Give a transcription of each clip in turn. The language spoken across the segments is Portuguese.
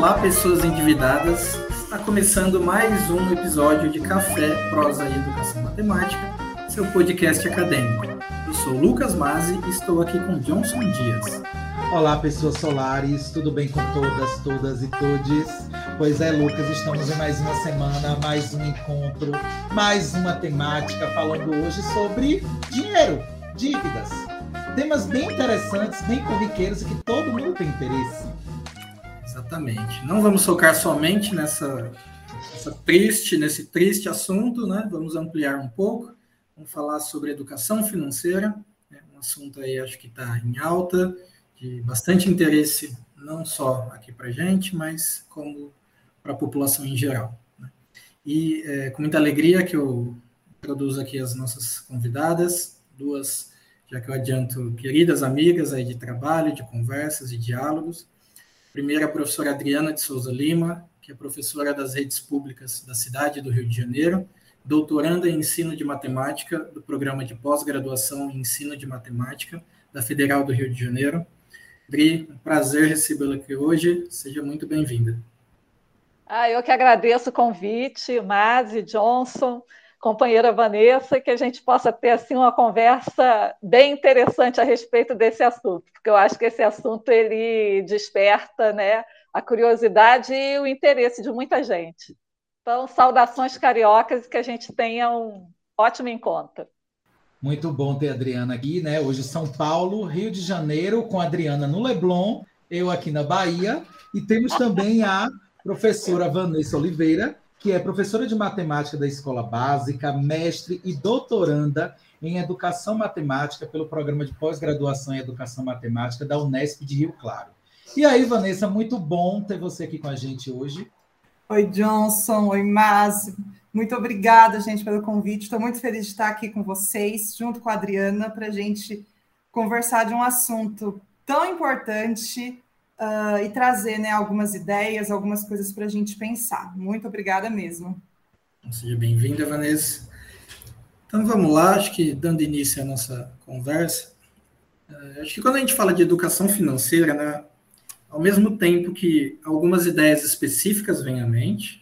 Olá, pessoas endividadas. Está começando mais um episódio de Café, Prosa e Educação Matemática, seu podcast acadêmico. Eu sou Lucas Mazzi e estou aqui com Johnson Dias. Olá, pessoas solares, tudo bem com todas, todas e todes? Pois é, Lucas, estamos em mais uma semana, mais um encontro, mais uma temática falando hoje sobre dinheiro, dívidas. Temas bem interessantes, bem corriqueiros e que todo mundo tem interesse. Exatamente. Não vamos focar somente nessa, nessa triste, nesse triste assunto, né? Vamos ampliar um pouco. Vamos falar sobre educação financeira, né? um assunto aí acho que está em alta de bastante interesse, não só aqui para gente, mas como para a população em geral. Né? E é, com muita alegria que eu introduzo aqui as nossas convidadas, duas, já que eu adianto, queridas amigas aí de trabalho, de conversas e diálogos. Primeiro, a professora Adriana de Souza Lima, que é professora das redes públicas da cidade do Rio de Janeiro, doutoranda em ensino de matemática do programa de pós-graduação em ensino de matemática da Federal do Rio de Janeiro Dri, um prazer recebê-la aqui hoje. Seja muito bem-vinda. Ah, eu que agradeço o convite, Mazi, Johnson, companheira Vanessa, que a gente possa ter assim uma conversa bem interessante a respeito desse assunto, porque eu acho que esse assunto ele desperta, né, a curiosidade e o interesse de muita gente. Então, saudações cariocas e que a gente tenha um ótimo encontro. Muito bom ter a Adriana aqui, né? Hoje São Paulo, Rio de Janeiro, com a Adriana no Leblon, eu aqui na Bahia, e temos também a professora Vanessa Oliveira, que é professora de matemática da Escola Básica, mestre e doutoranda em Educação Matemática pelo Programa de Pós-Graduação em Educação Matemática da Unesp de Rio Claro. E aí, Vanessa, muito bom ter você aqui com a gente hoje. Oi, Johnson. Oi, Márcio. Muito obrigada, gente, pelo convite. Estou muito feliz de estar aqui com vocês, junto com a Adriana, para a gente conversar de um assunto tão importante uh, e trazer né, algumas ideias, algumas coisas para a gente pensar. Muito obrigada mesmo. Seja bem-vinda, Vanessa. Então vamos lá, acho que dando início à nossa conversa, uh, acho que quando a gente fala de educação financeira, né, ao mesmo tempo que algumas ideias específicas vêm à mente,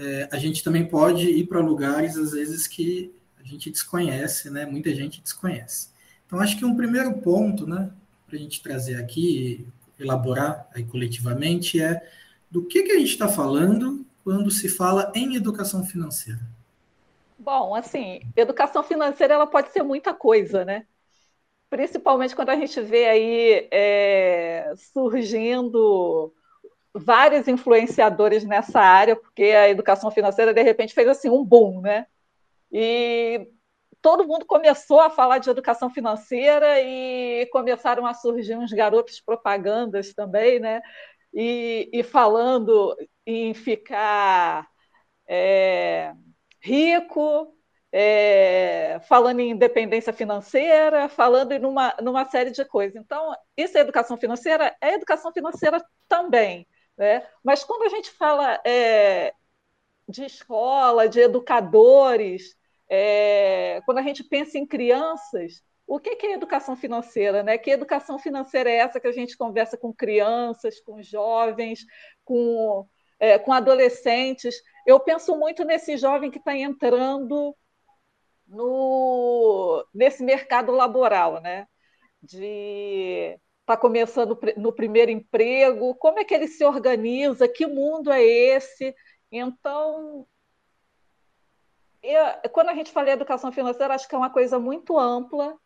é, a gente também pode ir para lugares, às vezes, que a gente desconhece, né? Muita gente desconhece. Então, acho que um primeiro ponto, né, para a gente trazer aqui, elaborar aí coletivamente, é do que, que a gente está falando quando se fala em educação financeira. Bom, assim, educação financeira ela pode ser muita coisa, né? Principalmente quando a gente vê aí é, surgindo vários influenciadores nessa área, porque a educação financeira, de repente, fez assim um boom, né? E todo mundo começou a falar de educação financeira e começaram a surgir uns garotos propagandas também, né? E, e falando em ficar é, rico, é, falando em independência financeira, falando em uma, numa série de coisas. Então, isso é educação financeira? É educação financeira também. Né? Mas quando a gente fala é, de escola, de educadores, é, quando a gente pensa em crianças, o que é educação financeira? Né? Que educação financeira é essa que a gente conversa com crianças, com jovens, com, é, com adolescentes? Eu penso muito nesse jovem que está entrando no, nesse mercado laboral, né? de está começando no primeiro emprego, como é que ele se organiza, que mundo é esse? Então, eu, quando a gente fala em educação financeira, acho que é uma coisa muito ampla,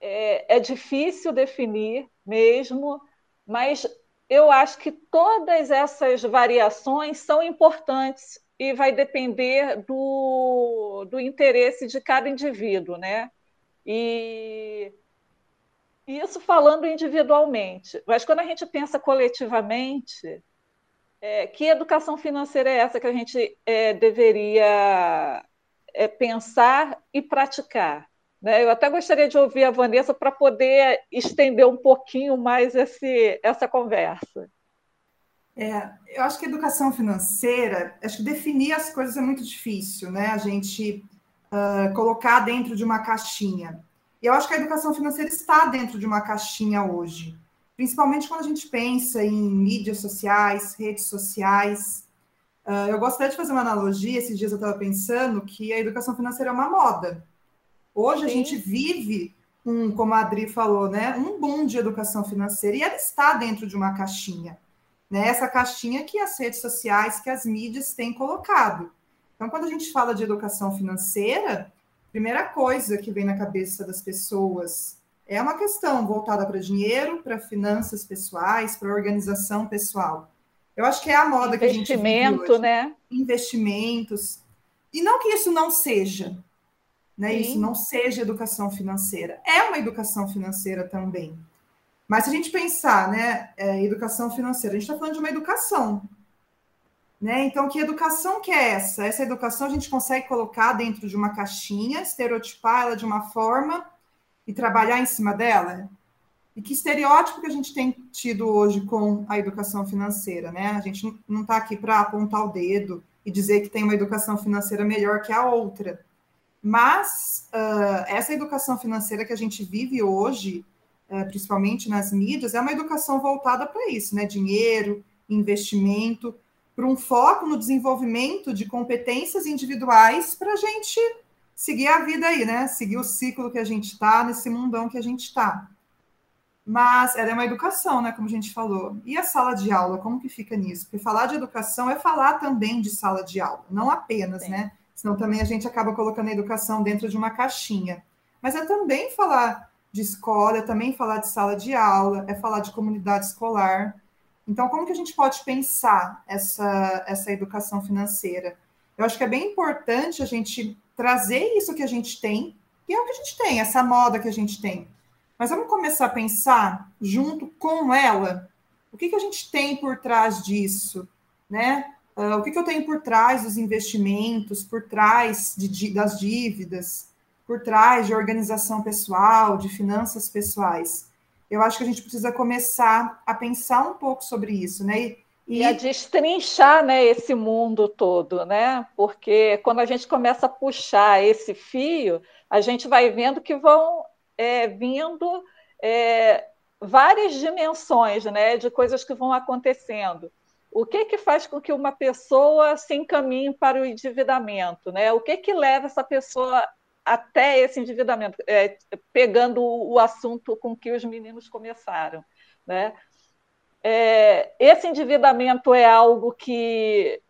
é, é difícil definir mesmo, mas eu acho que todas essas variações são importantes e vai depender do, do interesse de cada indivíduo, né? E isso falando individualmente. Mas quando a gente pensa coletivamente, é, que educação financeira é essa que a gente é, deveria é, pensar e praticar? Né? Eu até gostaria de ouvir a Vanessa para poder estender um pouquinho mais esse, essa conversa. É, eu acho que educação financeira, acho que definir as coisas é muito difícil, né? A gente uh, colocar dentro de uma caixinha. Eu acho que a educação financeira está dentro de uma caixinha hoje. principalmente quando a gente pensa em mídias sociais, redes sociais. Uh, eu gostaria de fazer uma analogia, esses dias eu estava pensando que a educação financeira é uma moda. Hoje Sim. a gente vive um, como a Adri falou, né, um boom de educação financeira e ela está dentro de uma caixinha. Né, essa caixinha que as redes sociais, que as mídias têm colocado. Então, quando a gente fala de educação financeira, primeira coisa que vem na cabeça das pessoas é uma questão voltada para dinheiro, para finanças pessoais, para organização pessoal. Eu acho que é a moda que a gente Investimento, né? Investimentos. E não que isso não seja, né? Isso não seja educação financeira. É uma educação financeira também. Mas se a gente pensar, né, é, educação financeira, a gente está falando de uma educação. Né? Então, que educação que é essa? Essa educação a gente consegue colocar dentro de uma caixinha, estereotipar ela de uma forma e trabalhar em cima dela? E que estereótipo que a gente tem tido hoje com a educação financeira, né? A gente não está aqui para apontar o dedo e dizer que tem uma educação financeira melhor que a outra. Mas uh, essa educação financeira que a gente vive hoje, uh, principalmente nas mídias, é uma educação voltada para isso, né? Dinheiro, investimento, para um foco no desenvolvimento de competências individuais para a gente seguir a vida aí, né? Seguir o ciclo que a gente está, nesse mundão que a gente está. Mas ela é uma educação, né? Como a gente falou. E a sala de aula, como que fica nisso? Porque falar de educação é falar também de sala de aula, não apenas, Sim. né? Senão também a gente acaba colocando a educação dentro de uma caixinha. Mas é também falar de escola, é também falar de sala de aula, é falar de comunidade escolar. Então, como que a gente pode pensar essa, essa educação financeira? Eu acho que é bem importante a gente trazer isso que a gente tem, que é o que a gente tem, essa moda que a gente tem. Mas vamos começar a pensar junto com ela o que, que a gente tem por trás disso, né? Uh, o que, que eu tenho por trás dos investimentos, por trás de, das dívidas, por trás de organização pessoal, de finanças pessoais eu acho que a gente precisa começar a pensar um pouco sobre isso, né? E, e a destrinchar né, esse mundo todo, né? Porque quando a gente começa a puxar esse fio, a gente vai vendo que vão é, vindo é, várias dimensões né, de coisas que vão acontecendo. O que, que faz com que uma pessoa se encaminhe para o endividamento? Né? O que, que leva essa pessoa até esse endividamento, é, pegando o assunto com que os meninos começaram. Né? É, esse endividamento é algo que,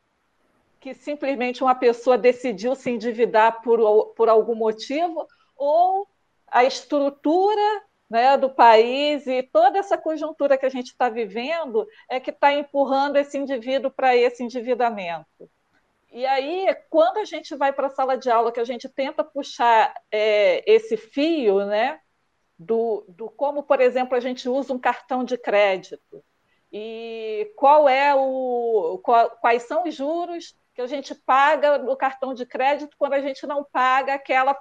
que simplesmente uma pessoa decidiu se endividar por, por algum motivo, ou a estrutura né, do país e toda essa conjuntura que a gente está vivendo é que está empurrando esse indivíduo para esse endividamento. E aí, quando a gente vai para a sala de aula, que a gente tenta puxar é, esse fio, né, do, do como, por exemplo, a gente usa um cartão de crédito e qual é o qual, quais são os juros que a gente paga no cartão de crédito quando a gente não paga aquela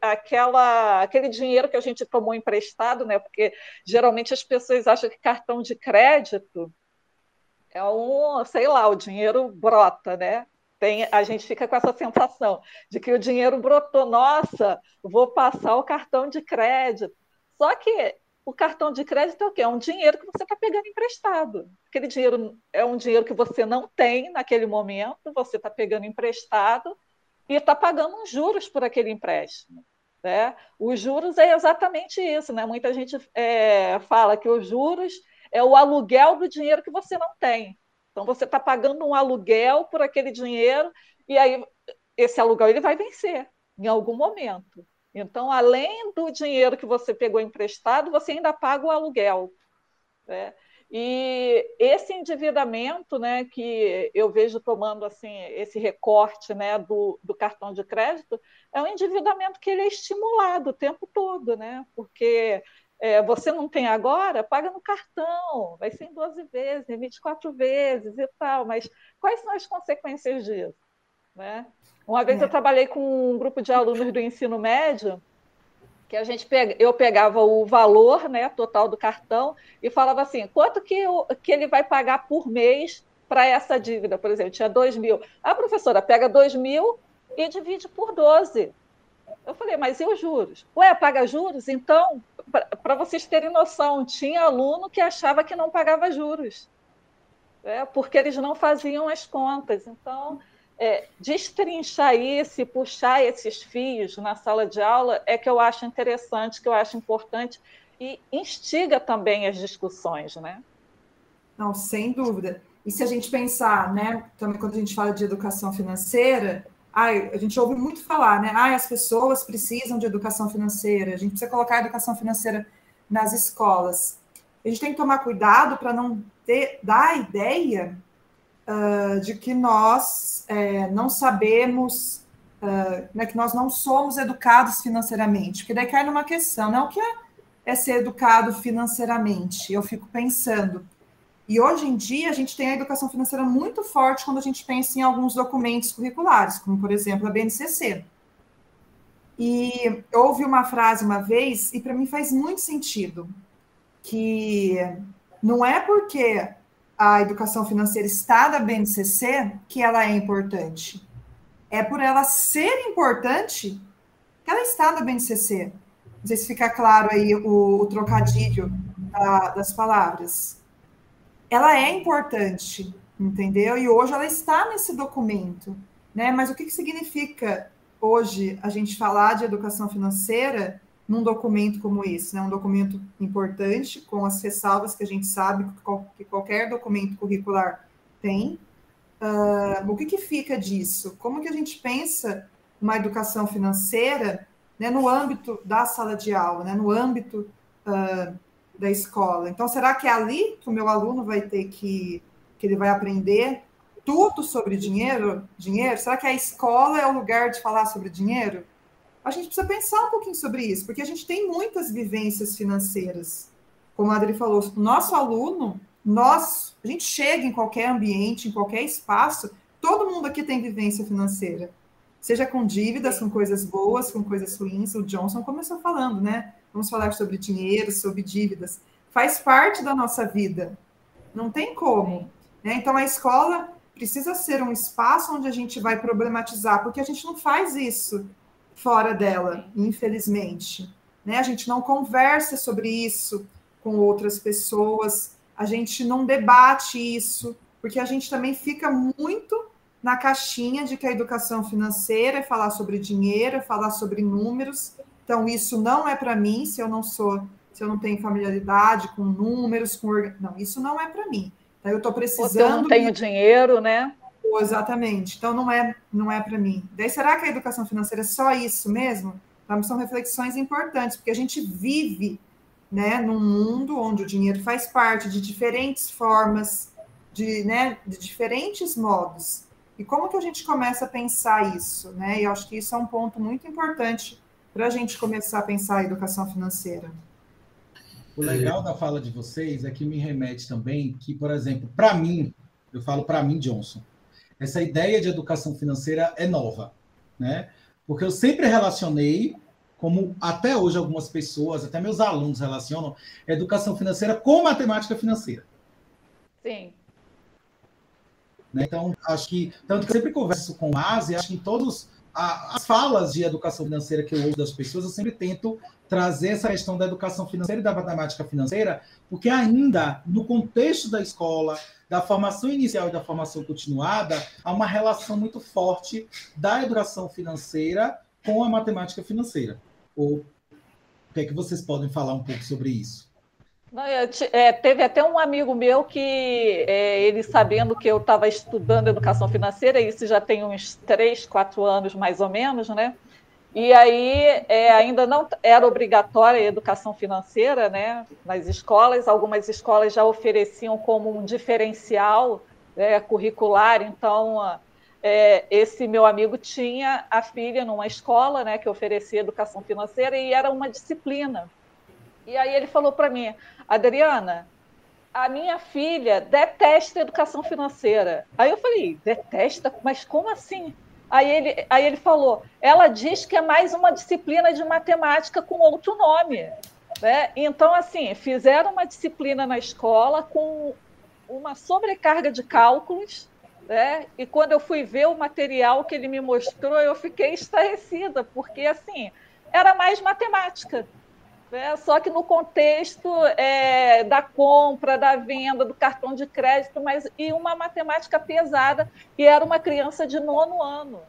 aquela, aquele dinheiro que a gente tomou emprestado, né? Porque geralmente as pessoas acham que cartão de crédito é um, sei lá, o dinheiro brota, né? tem, a gente fica com essa sensação de que o dinheiro brotou, nossa, vou passar o cartão de crédito. Só que o cartão de crédito é o quê? É um dinheiro que você está pegando emprestado. Aquele dinheiro é um dinheiro que você não tem naquele momento, você está pegando emprestado e está pagando uns juros por aquele empréstimo. Né? Os juros é exatamente isso. Né? Muita gente é, fala que os juros é o aluguel do dinheiro que você não tem. Então você está pagando um aluguel por aquele dinheiro e aí esse aluguel ele vai vencer em algum momento. Então, além do dinheiro que você pegou emprestado, você ainda paga o aluguel. Né? E esse endividamento, né, que eu vejo tomando assim esse recorte, né, do, do cartão de crédito, é um endividamento que ele é estimulado o tempo todo, né? Porque é, você não tem agora, paga no cartão, vai ser em 12 vezes, em 24 vezes e tal, mas quais são as consequências disso? Né? Uma vez é. eu trabalhei com um grupo de alunos do ensino médio, que a gente pega, eu pegava o valor né, total do cartão e falava assim, quanto que, eu, que ele vai pagar por mês para essa dívida, por exemplo, tinha 2 mil. A professora pega 2 mil e divide por 12. Eu falei, mas e os juros? Ué, paga juros? Então, para vocês terem noção, tinha aluno que achava que não pagava juros, é, porque eles não faziam as contas. Então, é, destrinchar isso e puxar esses fios na sala de aula é que eu acho interessante, que eu acho importante e instiga também as discussões, né? Não, sem dúvida. E se a gente pensar, né, também quando a gente fala de educação financeira, ai, a gente ouve muito falar, né? Ai, as pessoas precisam de educação financeira, a gente precisa colocar a educação financeira nas escolas. A gente tem que tomar cuidado para não ter, dar a ideia uh, de que nós é, não sabemos, uh, né, que nós não somos educados financeiramente, porque daí cai numa questão, né? O que é, é ser educado financeiramente? Eu fico pensando. E hoje em dia a gente tem a educação financeira muito forte quando a gente pensa em alguns documentos curriculares, como por exemplo a BNCC. E eu ouvi uma frase uma vez, e para mim faz muito sentido, que não é porque a educação financeira está na BNCC que ela é importante. É por ela ser importante que ela está na BNCC. Não sei se fica claro aí o, o trocadilho da, das palavras. Ela é importante, entendeu? E hoje ela está nesse documento. Né? Mas o que, que significa hoje a gente falar de educação financeira num documento como esse, né? um documento importante, com as ressalvas que a gente sabe que qualquer documento curricular tem. Uh, o que, que fica disso? Como que a gente pensa uma educação financeira né, no âmbito da sala de aula, né, no âmbito uh, da escola? Então, será que é ali que o meu aluno vai ter que, que ele vai aprender tudo sobre dinheiro? Dinheiro? Será que a escola é o lugar de falar sobre dinheiro? A gente precisa pensar um pouquinho sobre isso, porque a gente tem muitas vivências financeiras. Como a Adri falou, nosso aluno, nós, a gente chega em qualquer ambiente, em qualquer espaço, todo mundo aqui tem vivência financeira. Seja com dívidas, com coisas boas, com coisas ruins. O Johnson começou falando, né? Vamos falar sobre dinheiro, sobre dívidas. Faz parte da nossa vida. Não tem como. Né? Então, a escola precisa ser um espaço onde a gente vai problematizar, porque a gente não faz isso fora dela, infelizmente. Né? A gente não conversa sobre isso com outras pessoas, a gente não debate isso, porque a gente também fica muito na caixinha de que a educação financeira é falar sobre dinheiro, é falar sobre números. Então, isso não é para mim, se eu não sou, se eu não tenho familiaridade com números, com não, isso não é para mim. Então, eu estou precisando. eu não tenho dinheiro, né? Exatamente. Então não é não é para mim. Daí será que a educação financeira é só isso mesmo? Então, são reflexões importantes, porque a gente vive, né, num mundo onde o dinheiro faz parte de diferentes formas, de, né, de diferentes modos. E como que a gente começa a pensar isso, né? E eu acho que isso é um ponto muito importante para a gente começar a pensar a educação financeira. O legal da fala de vocês é que me remete também que, por exemplo, para mim, eu falo para mim, Johnson, essa ideia de educação financeira é nova, né? Porque eu sempre relacionei, como até hoje algumas pessoas, até meus alunos relacionam, educação financeira com matemática financeira. Sim. Né? Então, acho que, tanto que eu sempre converso com o Asi, acho que em todos as falas de educação financeira que eu ouço das pessoas, eu sempre tento trazer essa questão da educação financeira e da matemática financeira, porque ainda no contexto da escola, da formação inicial e da formação continuada, há uma relação muito forte da educação financeira com a matemática financeira. Ou o que é que vocês podem falar um pouco sobre isso? Não, é, teve até um amigo meu que, é, ele sabendo que eu estava estudando educação financeira, isso já tem uns três, quatro anos mais ou menos, né? E aí é, ainda não era obrigatória a educação financeira né, nas escolas, algumas escolas já ofereciam como um diferencial né, curricular, então é, esse meu amigo tinha a filha numa escola né, que oferecia educação financeira e era uma disciplina. E aí ele falou para mim, Adriana, a minha filha detesta educação financeira. Aí eu falei, detesta? Mas como assim? Aí ele, aí ele falou: ela diz que é mais uma disciplina de matemática com outro nome. Né? Então, assim, fizeram uma disciplina na escola com uma sobrecarga de cálculos, Né? E quando eu fui ver o material que ele me mostrou, eu fiquei estarrecida, porque assim era mais matemática. Né? Só que no contexto é, da compra, da venda, do cartão de crédito, mas e uma matemática pesada, e era uma criança de nono ano,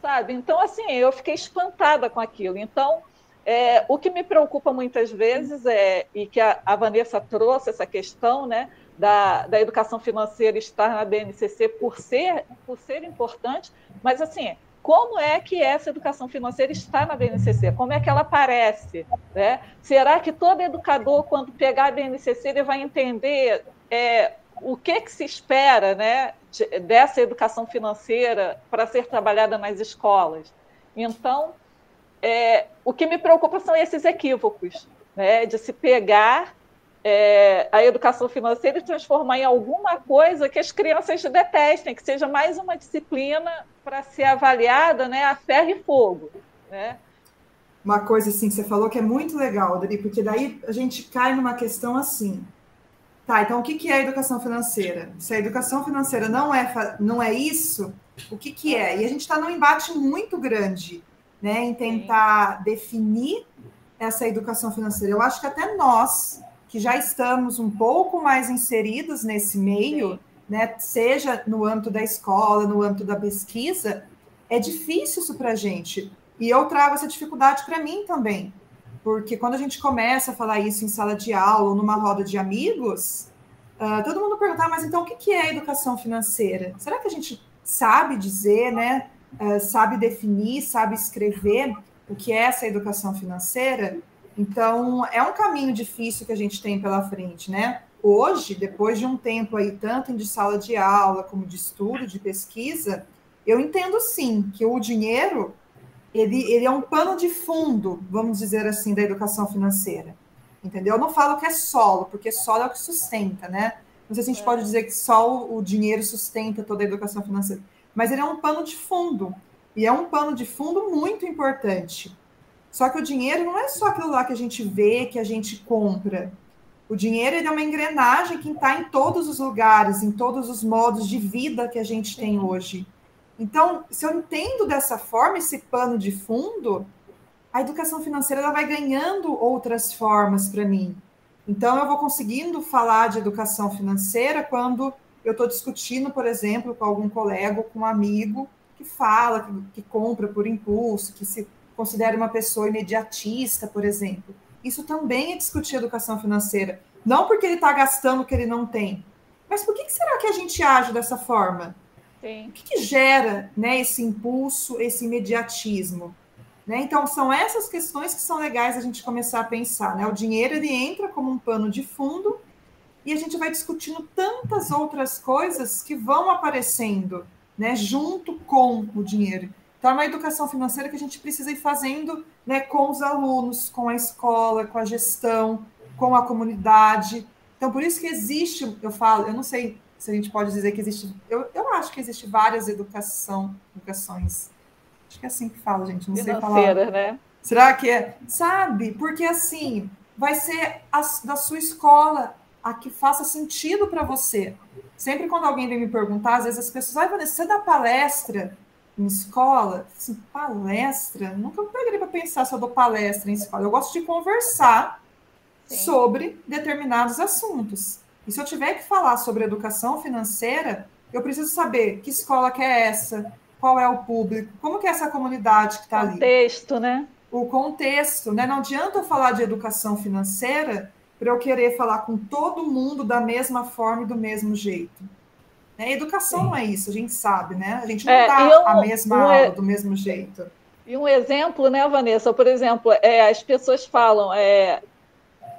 sabe? Então, assim, eu fiquei espantada com aquilo. Então, é, o que me preocupa muitas vezes é, e que a, a Vanessa trouxe essa questão, né, da, da educação financeira estar na BNCC por ser, por ser importante, mas assim, como é que essa educação financeira está na BNCC? Como é que ela aparece? Né? Será que todo educador, quando pegar a BNCC, ele vai entender é, o que, que se espera né, de, dessa educação financeira para ser trabalhada nas escolas? Então, é, o que me preocupa são esses equívocos, né, de se pegar é, a educação financeira e transformar em alguma coisa que as crianças detestem, que seja mais uma disciplina para ser avaliada né, a ferro e fogo. Né? Uma coisa assim que você falou que é muito legal, Adri, porque daí a gente cai numa questão assim. Tá, então o que, é educação financeira? Se a educação financeira não é, não é isso, o que, que é? E a gente está num embate muito grande né, em tentar Sim. definir essa educação financeira. Eu acho que até nós, que já estamos um pouco mais inseridos nesse meio, né, seja no âmbito da escola, no âmbito da pesquisa, é difícil isso para a gente. E eu trago essa dificuldade para mim também, porque quando a gente começa a falar isso em sala de aula ou numa roda de amigos, uh, todo mundo pergunta, ah, mas então o que é educação financeira? Será que a gente sabe dizer, né? Uh, sabe definir, sabe escrever o que é essa educação financeira? Então, é um caminho difícil que a gente tem pela frente, né? Hoje, depois de um tempo aí, tanto de sala de aula como de estudo, de pesquisa, eu entendo sim que o dinheiro ele, ele é um pano de fundo, vamos dizer assim, da educação financeira. Entendeu? Eu não falo que é solo, porque solo é o que sustenta, né? Não sei se a gente é. pode dizer que só o dinheiro sustenta toda a educação financeira, mas ele é um pano de fundo. E é um pano de fundo muito importante. Só que o dinheiro não é só aquilo lá que a gente vê, que a gente compra. O dinheiro é uma engrenagem que está em todos os lugares, em todos os modos de vida que a gente tem hoje. Então, se eu entendo dessa forma esse pano de fundo, a educação financeira ela vai ganhando outras formas para mim. Então, eu vou conseguindo falar de educação financeira quando eu estou discutindo, por exemplo, com algum colega ou com um amigo que fala, que, que compra por impulso, que se considere uma pessoa imediatista, por exemplo. Isso também é discutir educação financeira. Não porque ele está gastando o que ele não tem, mas por que, que, será que a gente age dessa forma? Sim. O que, que, gera né, esse impulso, esse imediatismo? Né? Então, são essas questões que são legais a gente começar a pensar. Né? O dinheiro ele entra como um pano de fundo e a gente vai discutindo tantas outras coisas que vão aparecendo né, junto com o dinheiro. Então, é uma educação financeira que a gente precisa ir fazendo né, com os alunos, com a escola, com a gestão, com a comunidade. Então, por isso que existe, eu falo, eu não sei se a gente pode dizer que existe, eu, eu acho que existe várias educação, educações. Acho que é assim que fala, gente, não sei falar. né? Será que é? Sabe? Porque assim, vai ser a, da sua escola a que faça sentido para você. Sempre quando alguém vem me perguntar, às vezes as pessoas, ai, Vanessa, você dá palestra? Em escola, assim, palestra, nunca peguei para pensar se eu dou palestra em escola. Eu gosto de conversar Sim. sobre determinados assuntos. E se eu tiver que falar sobre educação financeira, eu preciso saber que escola que é essa, qual é o público, como que é essa comunidade que está ali. O contexto, né? O contexto, né? Não adianta eu falar de educação financeira para eu querer falar com todo mundo da mesma forma e do mesmo jeito. Né? Educação Sim. não é isso, a gente sabe, né? A gente não é, dá um, a mesma um, aula do mesmo jeito. E um exemplo, né, Vanessa? Por exemplo, é, as pessoas falam é,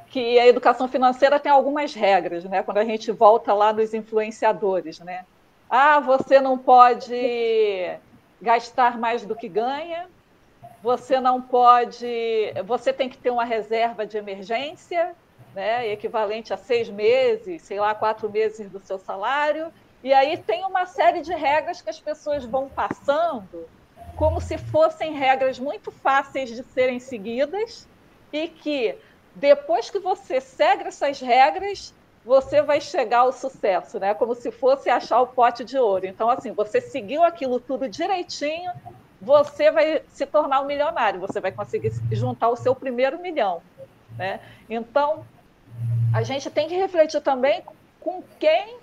que a educação financeira tem algumas regras, né? Quando a gente volta lá nos influenciadores, né? Ah, você não pode gastar mais do que ganha, você não pode, você tem que ter uma reserva de emergência, né, equivalente a seis meses, sei lá, quatro meses do seu salário, e aí tem uma série de regras que as pessoas vão passando como se fossem regras muito fáceis de serem seguidas e que depois que você segue essas regras, você vai chegar ao sucesso, né? Como se fosse achar o pote de ouro. Então, assim, você seguiu aquilo tudo direitinho, você vai se tornar um milionário, você vai conseguir juntar o seu primeiro milhão, né? Então, a gente tem que refletir também com quem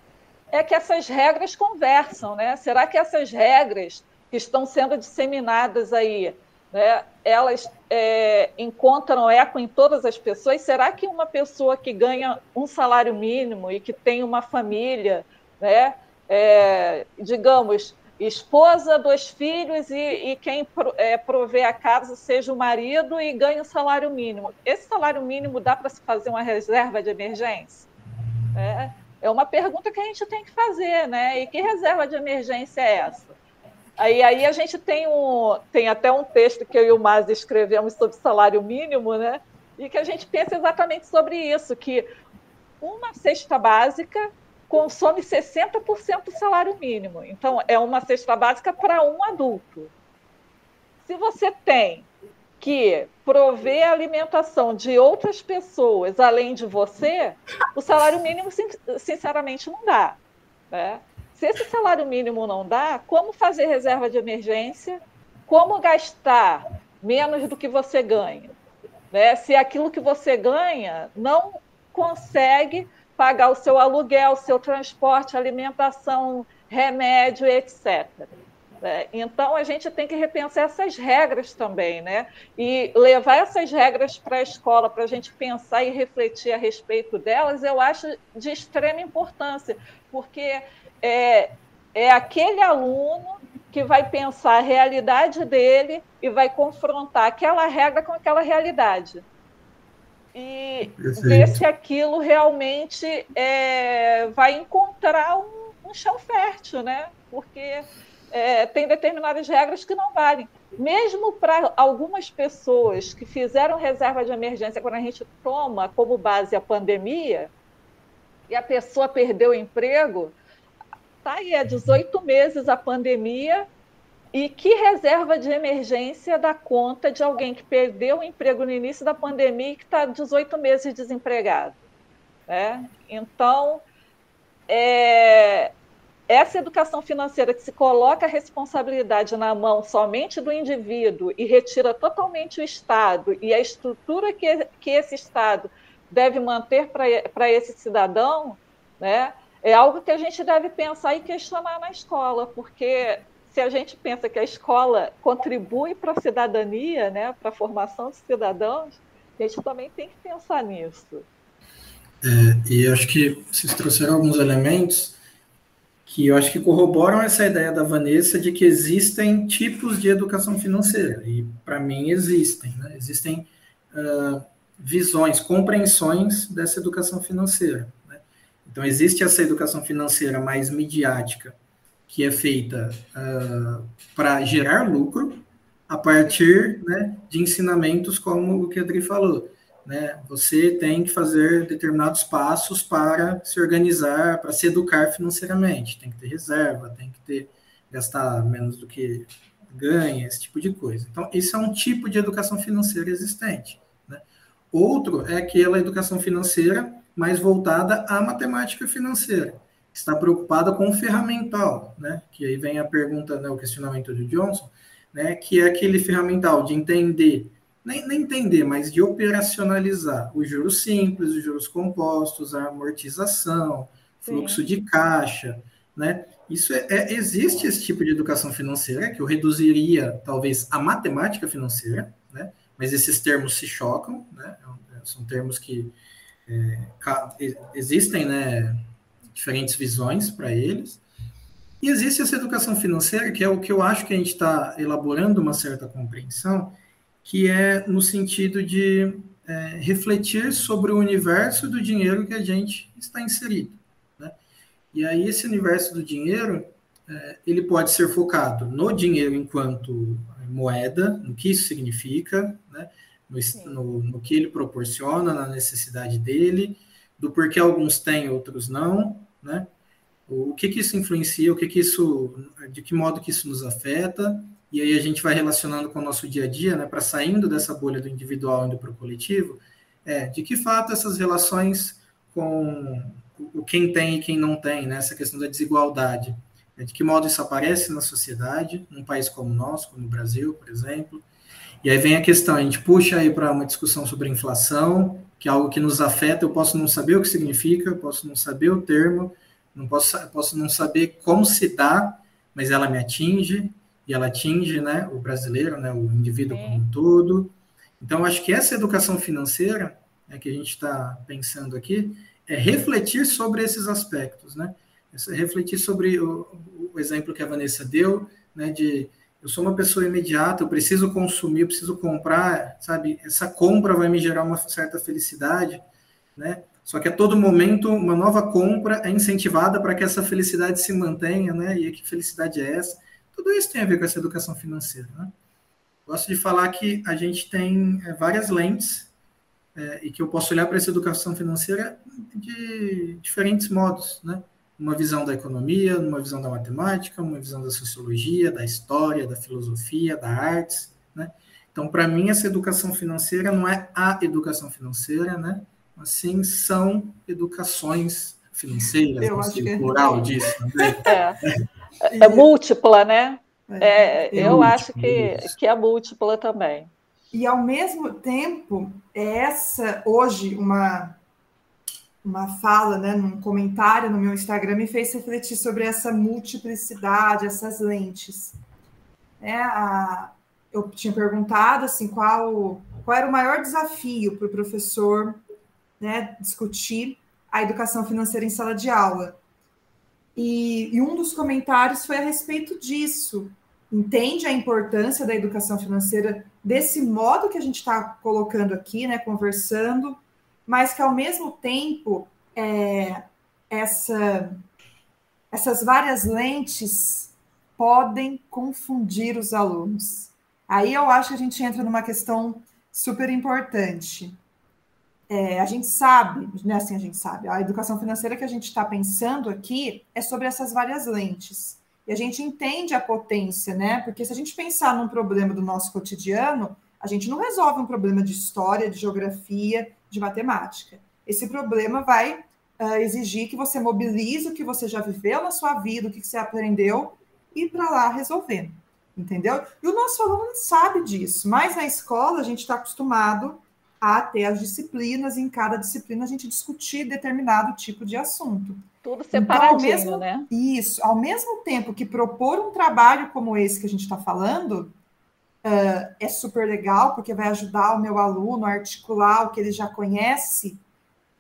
é que essas regras conversam, né? Será que essas regras que estão sendo disseminadas aí, né, elas é, encontram eco em todas as pessoas? Será que uma pessoa que ganha um salário mínimo e que tem uma família, né, é, digamos, esposa, dois filhos e, e quem é, provê a casa seja o marido e ganha o salário mínimo. Esse salário mínimo dá para se fazer uma reserva de emergência? É, é uma pergunta que a gente tem que fazer, né? E que reserva de emergência é essa? Aí, aí a gente tem, um, tem até um texto que eu e o Mas escrevemos sobre salário mínimo, né? E que a gente pensa exatamente sobre isso, que uma cesta básica consome 60% do salário mínimo. Então, é uma cesta básica para um adulto. Se você tem que prover a alimentação de outras pessoas além de você, o salário mínimo, sinceramente, não dá. Né? Se esse salário mínimo não dá, como fazer reserva de emergência? Como gastar menos do que você ganha? Né? Se aquilo que você ganha não consegue pagar o seu aluguel, o seu transporte, alimentação, remédio, etc. É, então, a gente tem que repensar essas regras também, né? E levar essas regras para a escola, para a gente pensar e refletir a respeito delas, eu acho de extrema importância, porque é, é aquele aluno que vai pensar a realidade dele e vai confrontar aquela regra com aquela realidade. E Perfeito. ver se aquilo realmente é, vai encontrar um, um chão fértil, né? Porque é, tem determinadas regras que não valem. Mesmo para algumas pessoas que fizeram reserva de emergência, quando a gente toma como base a pandemia, e a pessoa perdeu o emprego, tá aí há 18 meses a pandemia, e que reserva de emergência dá conta de alguém que perdeu o emprego no início da pandemia e que está 18 meses desempregado? Né? Então, é, essa educação financeira que se coloca a responsabilidade na mão somente do indivíduo e retira totalmente o Estado e a estrutura que, que esse Estado deve manter para esse cidadão, né, é algo que a gente deve pensar e questionar na escola, porque se a gente pensa que a escola contribui para a cidadania, né, para a formação de cidadãos, a gente também tem que pensar nisso. É, e acho que vocês trouxeram alguns elementos que eu acho que corroboram essa ideia da Vanessa de que existem tipos de educação financeira, e para mim existem, né? existem uh, visões, compreensões dessa educação financeira. Né? Então, existe essa educação financeira mais midiática, que é feita uh, para gerar lucro a partir né, de ensinamentos como o que a Adri falou, né? Você tem que fazer determinados passos para se organizar, para se educar financeiramente. Tem que ter reserva, tem que ter gastar menos do que ganha, esse tipo de coisa. Então, isso é um tipo de educação financeira existente. Né? Outro é aquela educação financeira mais voltada à matemática financeira, está preocupada com o ferramental, né? Que aí vem a pergunta, né, o questionamento do Johnson, né? Que é aquele ferramental de entender nem, nem entender, mas de operacionalizar os juros simples, os juros compostos, a amortização, fluxo Sim. de caixa, né? Isso é, é, existe esse tipo de educação financeira que eu reduziria talvez a matemática financeira, né? Mas esses termos se chocam, né? São termos que é, existem, né? Diferentes visões para eles. E existe essa educação financeira que é o que eu acho que a gente está elaborando uma certa compreensão, que é no sentido de é, refletir sobre o universo do dinheiro que a gente está inserido. Né? E aí esse universo do dinheiro é, ele pode ser focado no dinheiro enquanto moeda, no que isso significa, né? no, no, no que ele proporciona, na necessidade dele, do porquê alguns têm, outros não, né? O que que isso influencia, o que que isso, de que modo que isso nos afeta, e aí a gente vai relacionando com o nosso dia a dia, né, para saindo dessa bolha do individual indo para o coletivo, é, de que fato essas relações com o quem tem e quem não tem, né? essa questão da desigualdade. Né? De que modo isso aparece na sociedade, num país como o nosso, como o Brasil, por exemplo. E aí vem a questão, a gente puxa aí para uma discussão sobre inflação, que é algo que nos afeta, eu posso não saber o que significa, eu posso não saber o termo, não posso, posso não saber como se dá, mas ela me atinge, e ela atinge né, o brasileiro, né, o indivíduo como um todo. Então, acho que essa educação financeira né, que a gente está pensando aqui é refletir sobre esses aspectos, né? refletir sobre o, o, exemplo que a Vanessa deu, né, de eu sou uma pessoa imediata, eu preciso consumir, eu preciso comprar, sabe? Essa compra vai me gerar uma certa felicidade, né? Só que a todo momento uma nova compra é incentivada para que essa felicidade se mantenha, né? E que felicidade é essa? Tudo isso tem a ver com essa educação financeira, né? Gosto de falar que a gente tem é, várias lentes é, e que eu posso olhar para essa educação financeira de diferentes modos, né? Uma visão da economia, uma visão da matemática, uma visão da sociologia, da história, da filosofia, da artes, né? Então, para mim, essa educação financeira não é a educação financeira, né? Assim, são educações financeiras, eu acho que é plural disso. É. é múltipla, né? É, é, é eu acho que, que é múltipla também. E, ao mesmo tempo, essa, hoje, uma, uma fala, né, num comentário no meu Instagram, me fez refletir sobre essa multiplicidade, essas lentes. É, a, eu tinha perguntado assim, qual, qual era o maior desafio para o professor né, discutir a educação financeira em sala de aula. E, e, um dos comentários foi a respeito disso. Entende a importância da educação financeira desse modo que a gente está colocando aqui, né, conversando, mas que ao mesmo tempo é, essa, essas várias lentes podem confundir os alunos. Aí eu acho que a gente entra numa questão super importante é, a gente sabe, né, assim a gente sabe, a educação financeira que a gente está pensando aqui é sobre essas várias lentes. E a gente entende a potência, né? Porque se a gente pensar num problema do nosso cotidiano, a gente não resolve um problema de história, de geografia, de matemática. Esse problema vai uh, exigir que você mobilize o que você já viveu na sua vida, o que você aprendeu, e para lá resolver. Entendeu? E o nosso aluno sabe disso, mas na escola a gente está acostumado a ter as disciplinas, e em cada disciplina a gente discutir determinado tipo de assunto. Tudo separadinho, então, mesmo, né? Isso. Ao mesmo tempo que propor um trabalho como esse que a gente está falando uh, é super legal, porque vai ajudar o meu aluno a articular o que ele já conhece,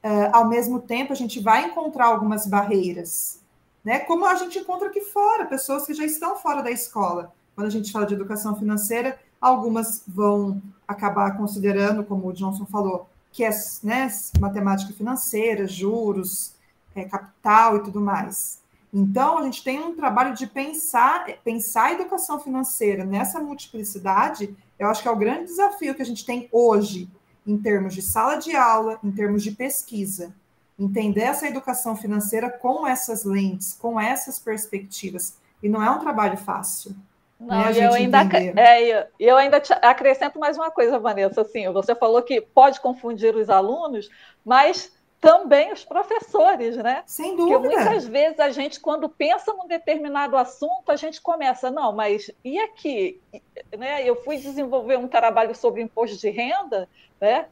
uh, ao mesmo tempo a gente vai encontrar algumas barreiras, né? Como a gente encontra aqui fora, pessoas que já estão fora da escola. Quando a gente fala de educação financeira, algumas vão acabar considerando, como o Johnson falou, que é né, matemática financeira, juros, é, capital e tudo mais. Então, a gente tem um trabalho de pensar, pensar a educação financeira nessa multiplicidade, eu acho que é o grande desafio que a gente tem hoje, em termos de sala de aula, em termos de pesquisa. Entender essa educação financeira com essas lentes, com essas perspectivas. E não é um trabalho fácil. Não, né, eu ainda, é, eu ainda acrescento mais uma coisa, Vanessa. Assim, você falou que pode confundir os alunos, mas também os professores, né? Sem dúvida. Porque muitas vezes a gente, quando pensa num determinado assunto, a gente começa, não, mas e aqui? Né? Eu fui desenvolver um trabalho sobre imposto de renda, né?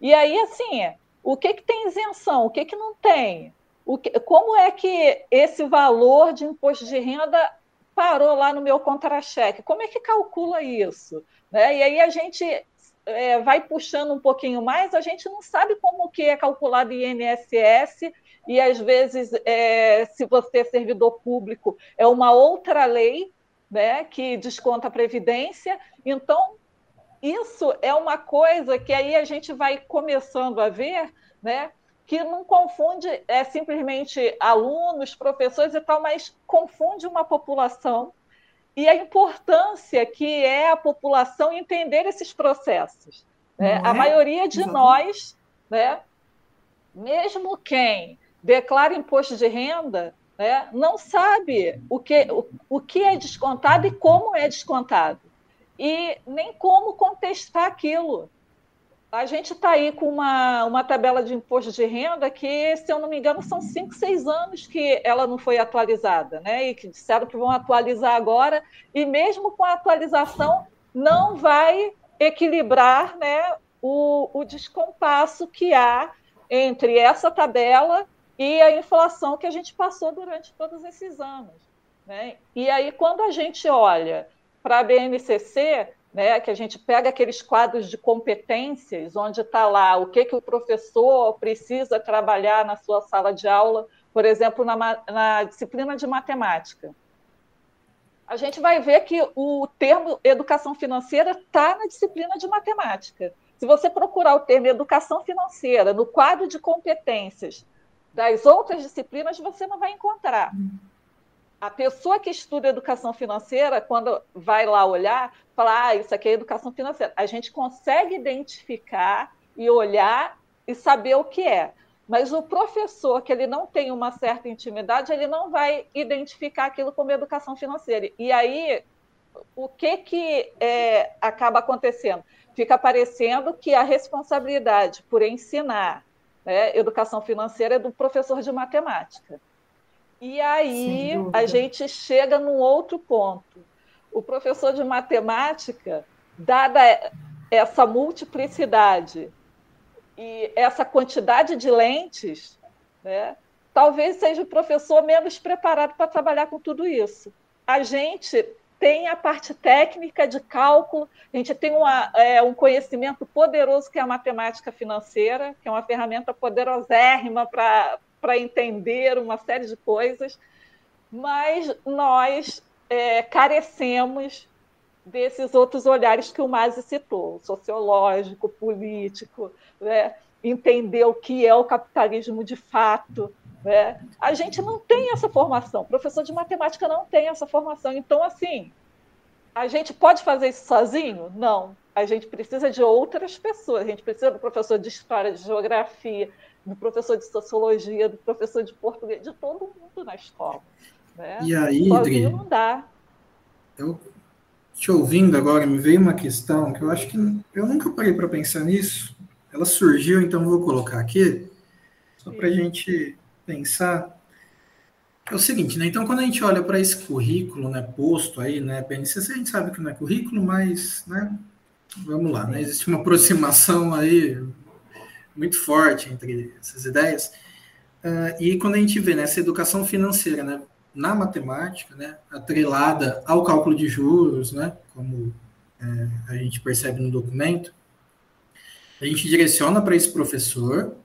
E aí, assim, o que, que tem isenção, o que, que não tem? O que, como é que esse valor de imposto de renda parou lá no meu contra-cheque. Como é que calcula isso? Né? E aí a gente é, vai puxando um pouquinho mais, a gente não sabe como que é calculado INSS, e às vezes, é, se você é servidor público, é uma outra lei né, que desconta a Previdência. Então, isso é uma coisa que aí a gente vai começando a ver, né? Que não confunde é, simplesmente alunos, professores e tal, mas confunde uma população e a importância que é a população entender esses processos. Né? A é? maioria de Exatamente. nós, né, mesmo quem declara imposto de renda, né, não sabe o que, o, o que é descontado e como é descontado. E nem como contestar aquilo a gente está aí com uma, uma tabela de imposto de renda que, se eu não me engano, são cinco, seis anos que ela não foi atualizada, né? E que disseram que vão atualizar agora, e mesmo com a atualização, não vai equilibrar né, o, o descompasso que há entre essa tabela e a inflação que a gente passou durante todos esses anos. Né? E aí, quando a gente olha para a BNCC, né, que a gente pega aqueles quadros de competências, onde está lá o que, que o professor precisa trabalhar na sua sala de aula, por exemplo, na, na disciplina de matemática. A gente vai ver que o termo educação financeira está na disciplina de matemática. Se você procurar o termo educação financeira no quadro de competências das outras disciplinas, você não vai encontrar a pessoa que estuda educação financeira, quando vai lá olhar, fala, ah, isso aqui é educação financeira. A gente consegue identificar e olhar e saber o que é. Mas o professor que ele não tem uma certa intimidade, ele não vai identificar aquilo como educação financeira. E aí, o que, que é, acaba acontecendo? Fica parecendo que a responsabilidade por ensinar né, educação financeira é do professor de matemática. E aí a gente chega num outro ponto. O professor de matemática, dada essa multiplicidade e essa quantidade de lentes, né, talvez seja o professor menos preparado para trabalhar com tudo isso. A gente tem a parte técnica de cálculo, a gente tem uma, é, um conhecimento poderoso que é a matemática financeira, que é uma ferramenta poderosérrima para para entender uma série de coisas, mas nós é, carecemos desses outros olhares que o Masi citou, sociológico, político, né? entender o que é o capitalismo de fato. Né? A gente não tem essa formação, o professor de matemática não tem essa formação. Então, assim, a gente pode fazer isso sozinho? Não. A gente precisa de outras pessoas, a gente precisa do professor de história, de geografia, do professor de sociologia, do professor de português, de todo mundo na escola. Né? E aí, Idri, não dá. Eu te ouvindo agora, me veio uma questão que eu acho que eu nunca parei para pensar nisso. Ela surgiu, então vou colocar aqui, só para a gente pensar. É o seguinte, né? Então, quando a gente olha para esse currículo, né, posto aí, né, BNCC, a gente sabe que não é currículo, mas, né, vamos lá, né? Existe uma aproximação aí muito forte entre essas ideias. Uh, e quando a gente vê nessa né, educação financeira, né, na matemática, né, atrelada ao cálculo de juros, né, como é, a gente percebe no documento, a gente direciona para esse professor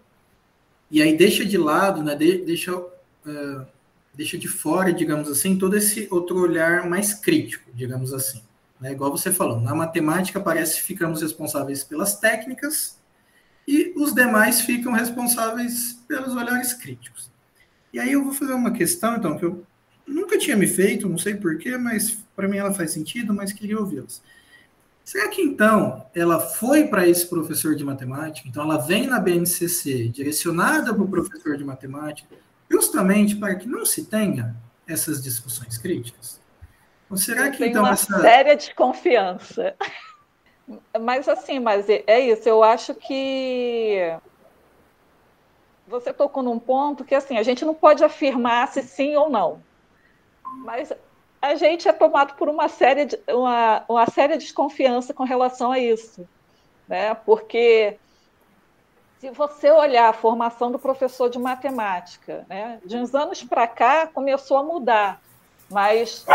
e aí deixa de lado, né, de, deixa, uh, deixa de fora, digamos assim, todo esse outro olhar mais crítico, digamos assim. Né, igual você falou, na matemática parece que ficamos responsáveis pelas técnicas, e os demais ficam responsáveis pelos olhares críticos. E aí eu vou fazer uma questão, então, que eu nunca tinha me feito, não sei porquê, mas para mim ela faz sentido, mas queria ouvi-las. Será que então ela foi para esse professor de matemática, então ela vem na BNCC direcionada para o professor de matemática, justamente para que não se tenha essas discussões críticas? Ou será que então uma essa séria desconfiança? Mas assim, mas é, é isso, eu acho que você tocou num ponto que assim, a gente não pode afirmar se sim ou não. Mas a gente é tomado por uma séria, uma, uma séria desconfiança com relação a isso. Né? Porque se você olhar a formação do professor de matemática, né, de uns anos para cá começou a mudar, mas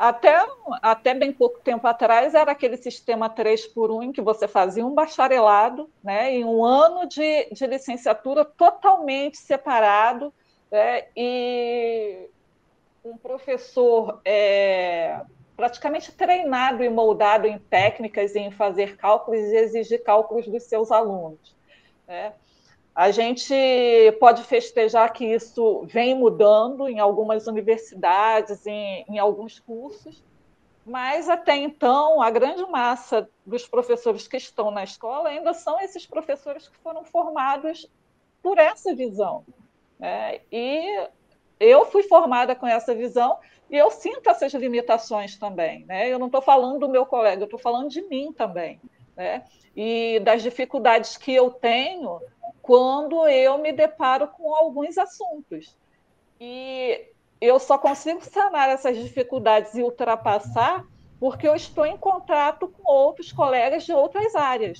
até, até bem pouco tempo atrás era aquele sistema 3 por 1 em que você fazia um bacharelado né, e um ano de, de licenciatura totalmente separado né, e um professor é, praticamente treinado e moldado em técnicas e em fazer cálculos e exigir cálculos dos seus alunos. Né. A gente pode festejar que isso vem mudando em algumas universidades, em, em alguns cursos, mas até então a grande massa dos professores que estão na escola ainda são esses professores que foram formados por essa visão. Né? E eu fui formada com essa visão e eu sinto essas limitações também. Né? Eu não estou falando do meu colega, eu estou falando de mim também. né? E das dificuldades que eu tenho quando eu me deparo com alguns assuntos. E eu só consigo sanar essas dificuldades e ultrapassar porque eu estou em contato com outros colegas de outras áreas.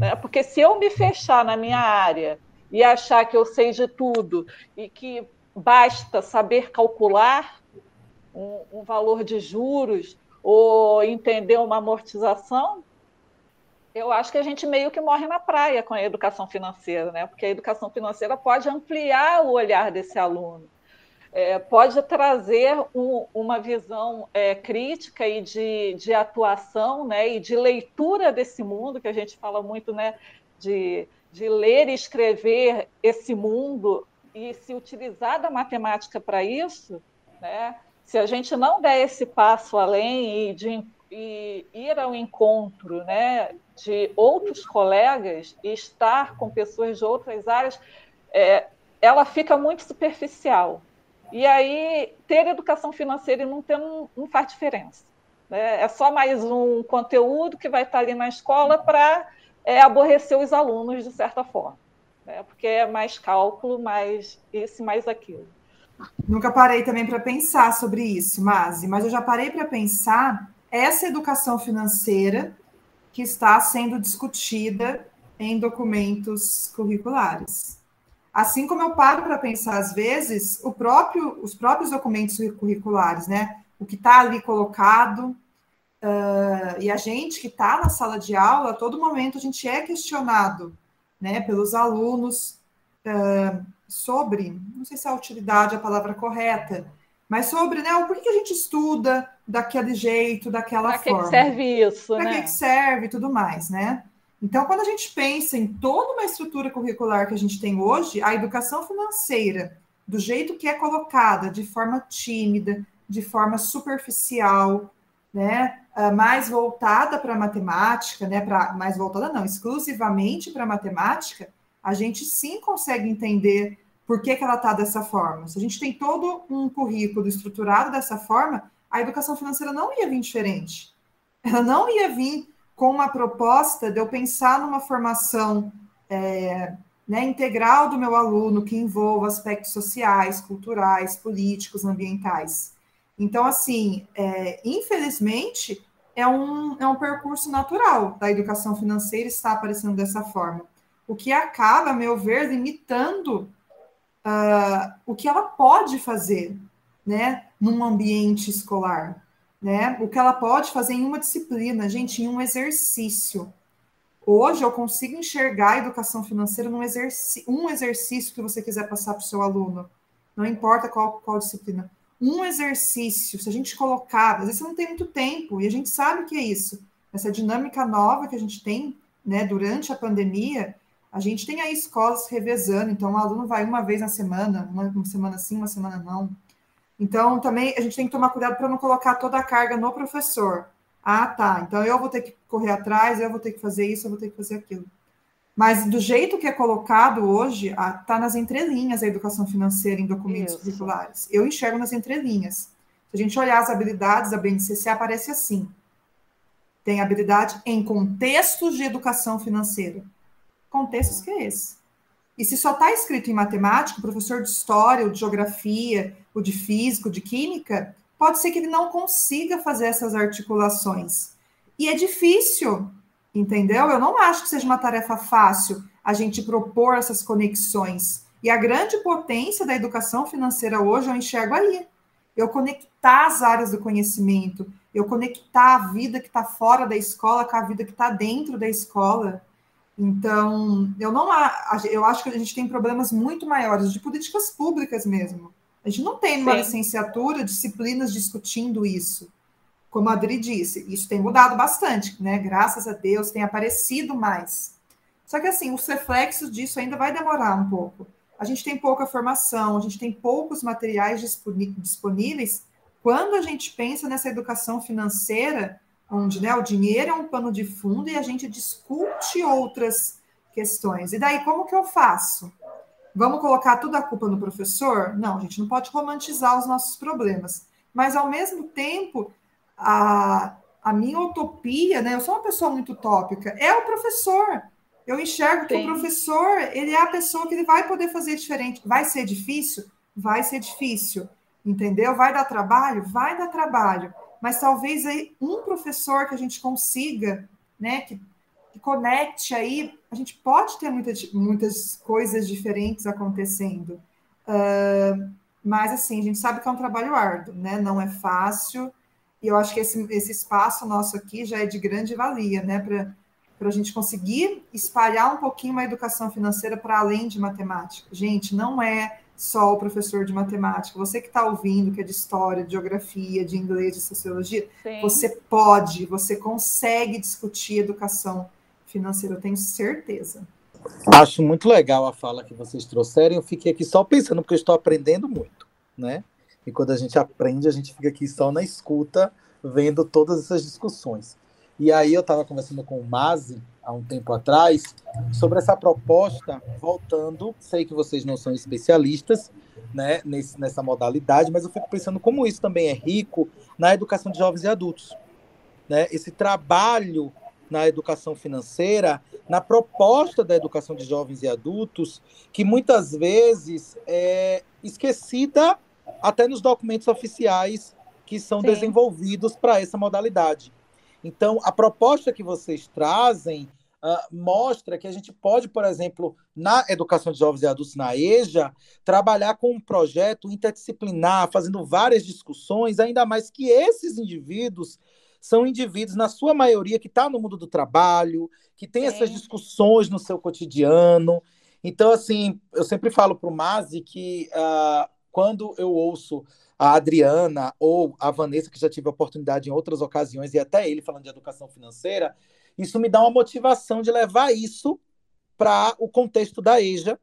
Né? Porque se eu me fechar na minha área e achar que eu sei de tudo e que basta saber calcular um, um valor de juros ou entender uma amortização, eu acho que a gente meio que morre na praia com a educação financeira, né? Porque a educação financeira pode ampliar o olhar desse aluno, é, pode trazer um, uma visão é, crítica e de, de atuação, né? E de leitura desse mundo que a gente fala muito, né? De, de ler e escrever esse mundo e se utilizar da matemática para isso, né? Se a gente não der esse passo além e de e ir ao encontro né, de outros colegas e estar com pessoas de outras áreas, é, ela fica muito superficial. E aí, ter educação financeira e não ter não, não faz diferença. Né? É só mais um conteúdo que vai estar ali na escola para é, aborrecer os alunos, de certa forma. Né? Porque é mais cálculo, mais isso, mais aquilo. Nunca parei também para pensar sobre isso, Mazi, mas eu já parei para pensar essa educação financeira que está sendo discutida em documentos curriculares. Assim como eu paro para pensar, às vezes, próprio, os próprios documentos curriculares, né? O que está ali colocado, uh, e a gente que está na sala de aula, a todo momento a gente é questionado né, pelos alunos uh, sobre, não sei se a utilidade é a palavra correta, mas sobre né, o porquê que a gente estuda daquele jeito, daquela pra forma. Para que serve isso, pra né? que serve e tudo mais, né? Então, quando a gente pensa em toda uma estrutura curricular que a gente tem hoje, a educação financeira, do jeito que é colocada, de forma tímida, de forma superficial, né, ah, mais voltada para a matemática, né, para mais voltada não, exclusivamente para a matemática, a gente sim consegue entender por que, que ela está dessa forma? Se a gente tem todo um currículo estruturado dessa forma, a educação financeira não ia vir diferente. Ela não ia vir com uma proposta de eu pensar numa formação é, né, integral do meu aluno que envolva aspectos sociais, culturais, políticos, ambientais. Então, assim, é, infelizmente, é um, é um percurso natural da educação financeira estar aparecendo dessa forma. O que acaba, a meu ver, limitando uh, o que ela pode fazer, né, num ambiente escolar, né? O que ela pode fazer em uma disciplina, gente, em um exercício. Hoje eu consigo enxergar a educação financeira num exercício, um exercício que você quiser passar para o seu aluno, não importa qual, qual disciplina. Um exercício, se a gente colocar, às vezes não tem muito tempo, e a gente sabe o que é isso. Essa dinâmica nova que a gente tem né, durante a pandemia, a gente tem aí escolas revezando, então o aluno vai uma vez na semana, uma, uma semana sim, uma semana não. Então, também a gente tem que tomar cuidado para não colocar toda a carga no professor. Ah, tá, então eu vou ter que correr atrás, eu vou ter que fazer isso, eu vou ter que fazer aquilo. Mas do jeito que é colocado hoje, está nas entrelinhas a educação financeira em documentos isso. curriculares. Eu enxergo nas entrelinhas. Se a gente olhar as habilidades da BNCC, aparece assim. Tem habilidade em contextos de educação financeira. Contextos que é esse? E se só está escrito em matemática, o professor de história, ou de geografia, ou de física, ou de química, pode ser que ele não consiga fazer essas articulações. E é difícil, entendeu? Eu não acho que seja uma tarefa fácil a gente propor essas conexões. E a grande potência da educação financeira hoje eu enxergo aí. Eu conectar as áreas do conhecimento, eu conectar a vida que está fora da escola com a vida que está dentro da escola. Então, eu não eu acho que a gente tem problemas muito maiores de políticas públicas mesmo. A gente não tem uma Sim. licenciatura disciplinas discutindo isso. Como a Adri disse, isso tem mudado bastante, né? Graças a Deus tem aparecido mais. Só que assim, os reflexos disso ainda vai demorar um pouco. A gente tem pouca formação, a gente tem poucos materiais disponíveis. Quando a gente pensa nessa educação financeira, onde né, o dinheiro é um pano de fundo e a gente discute outras questões. E daí, como que eu faço? Vamos colocar toda a culpa no professor? Não, a gente não pode romantizar os nossos problemas. Mas, ao mesmo tempo, a, a minha utopia, né? Eu sou uma pessoa muito utópica, é o professor. Eu enxergo que Sim. o professor, ele é a pessoa que ele vai poder fazer diferente. Vai ser difícil? Vai ser difícil. Entendeu? Vai dar trabalho? Vai dar trabalho. Mas talvez aí um professor que a gente consiga, né, que, que conecte aí, a gente pode ter muita, muitas coisas diferentes acontecendo. Uh, mas assim, a gente sabe que é um trabalho árduo, né? Não é fácil. E eu acho que esse, esse espaço nosso aqui já é de grande valia, né? Para a gente conseguir espalhar um pouquinho uma educação financeira para além de matemática. Gente, não é só o professor de matemática. Você que está ouvindo, que é de história, de geografia, de inglês, de sociologia, Sim. você pode, você consegue discutir educação financeira, eu tenho certeza. Acho muito legal a fala que vocês trouxeram. Eu fiquei aqui só pensando, porque eu estou aprendendo muito, né? E quando a gente aprende, a gente fica aqui só na escuta, vendo todas essas discussões. E aí eu estava conversando com o Mazi há um tempo atrás sobre essa proposta, voltando, sei que vocês não são especialistas né, nesse, nessa modalidade, mas eu fico pensando como isso também é rico na educação de jovens e adultos. Né? Esse trabalho na educação financeira, na proposta da educação de jovens e adultos, que muitas vezes é esquecida até nos documentos oficiais que são Sim. desenvolvidos para essa modalidade. Então, a proposta que vocês trazem uh, mostra que a gente pode, por exemplo, na educação de jovens e adultos na EJA, trabalhar com um projeto interdisciplinar, fazendo várias discussões, ainda mais que esses indivíduos são indivíduos, na sua maioria, que está no mundo do trabalho, que tem essas discussões no seu cotidiano. Então, assim, eu sempre falo para o Mazi que uh, quando eu ouço a Adriana ou a Vanessa, que já tive a oportunidade em outras ocasiões, e até ele falando de educação financeira, isso me dá uma motivação de levar isso para o contexto da EJA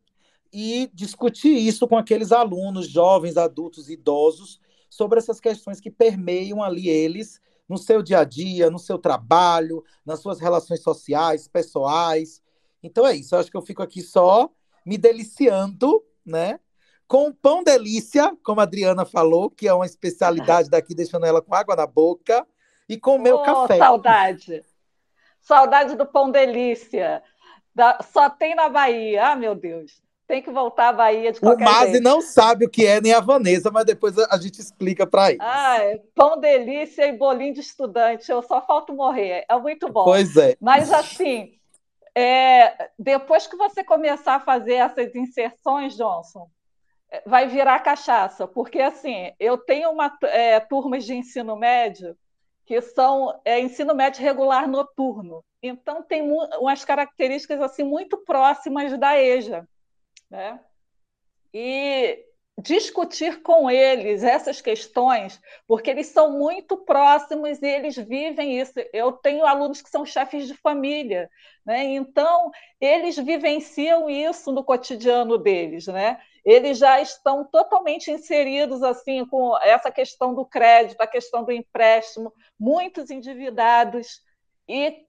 e discutir isso com aqueles alunos, jovens, adultos, idosos, sobre essas questões que permeiam ali eles no seu dia a dia, no seu trabalho, nas suas relações sociais, pessoais. Então é isso, eu acho que eu fico aqui só me deliciando, né? Com pão delícia, como a Adriana falou, que é uma especialidade daqui, deixando ela com água na boca, e com o meu oh, café. Saudade. Saudade do pão delícia. Da... Só tem na Bahia. Ah, meu Deus. Tem que voltar à Bahia de qualquer o Mazi não sabe o que é, nem a Vanessa, mas depois a gente explica para ele. Ah, pão delícia e bolinho de estudante. Eu só falto morrer. É muito bom. Pois é. Mas assim, é... depois que você começar a fazer essas inserções, Johnson, vai virar cachaça, porque assim, eu tenho uma é, turmas de ensino médio que são é, ensino médio regular noturno. Então tem umas características assim muito próximas da EJA, né? E discutir com eles essas questões, porque eles são muito próximos e eles vivem isso. Eu tenho alunos que são chefes de família, né? então eles vivenciam isso no cotidiano deles. Né? Eles já estão totalmente inseridos assim com essa questão do crédito, a questão do empréstimo, muitos endividados, e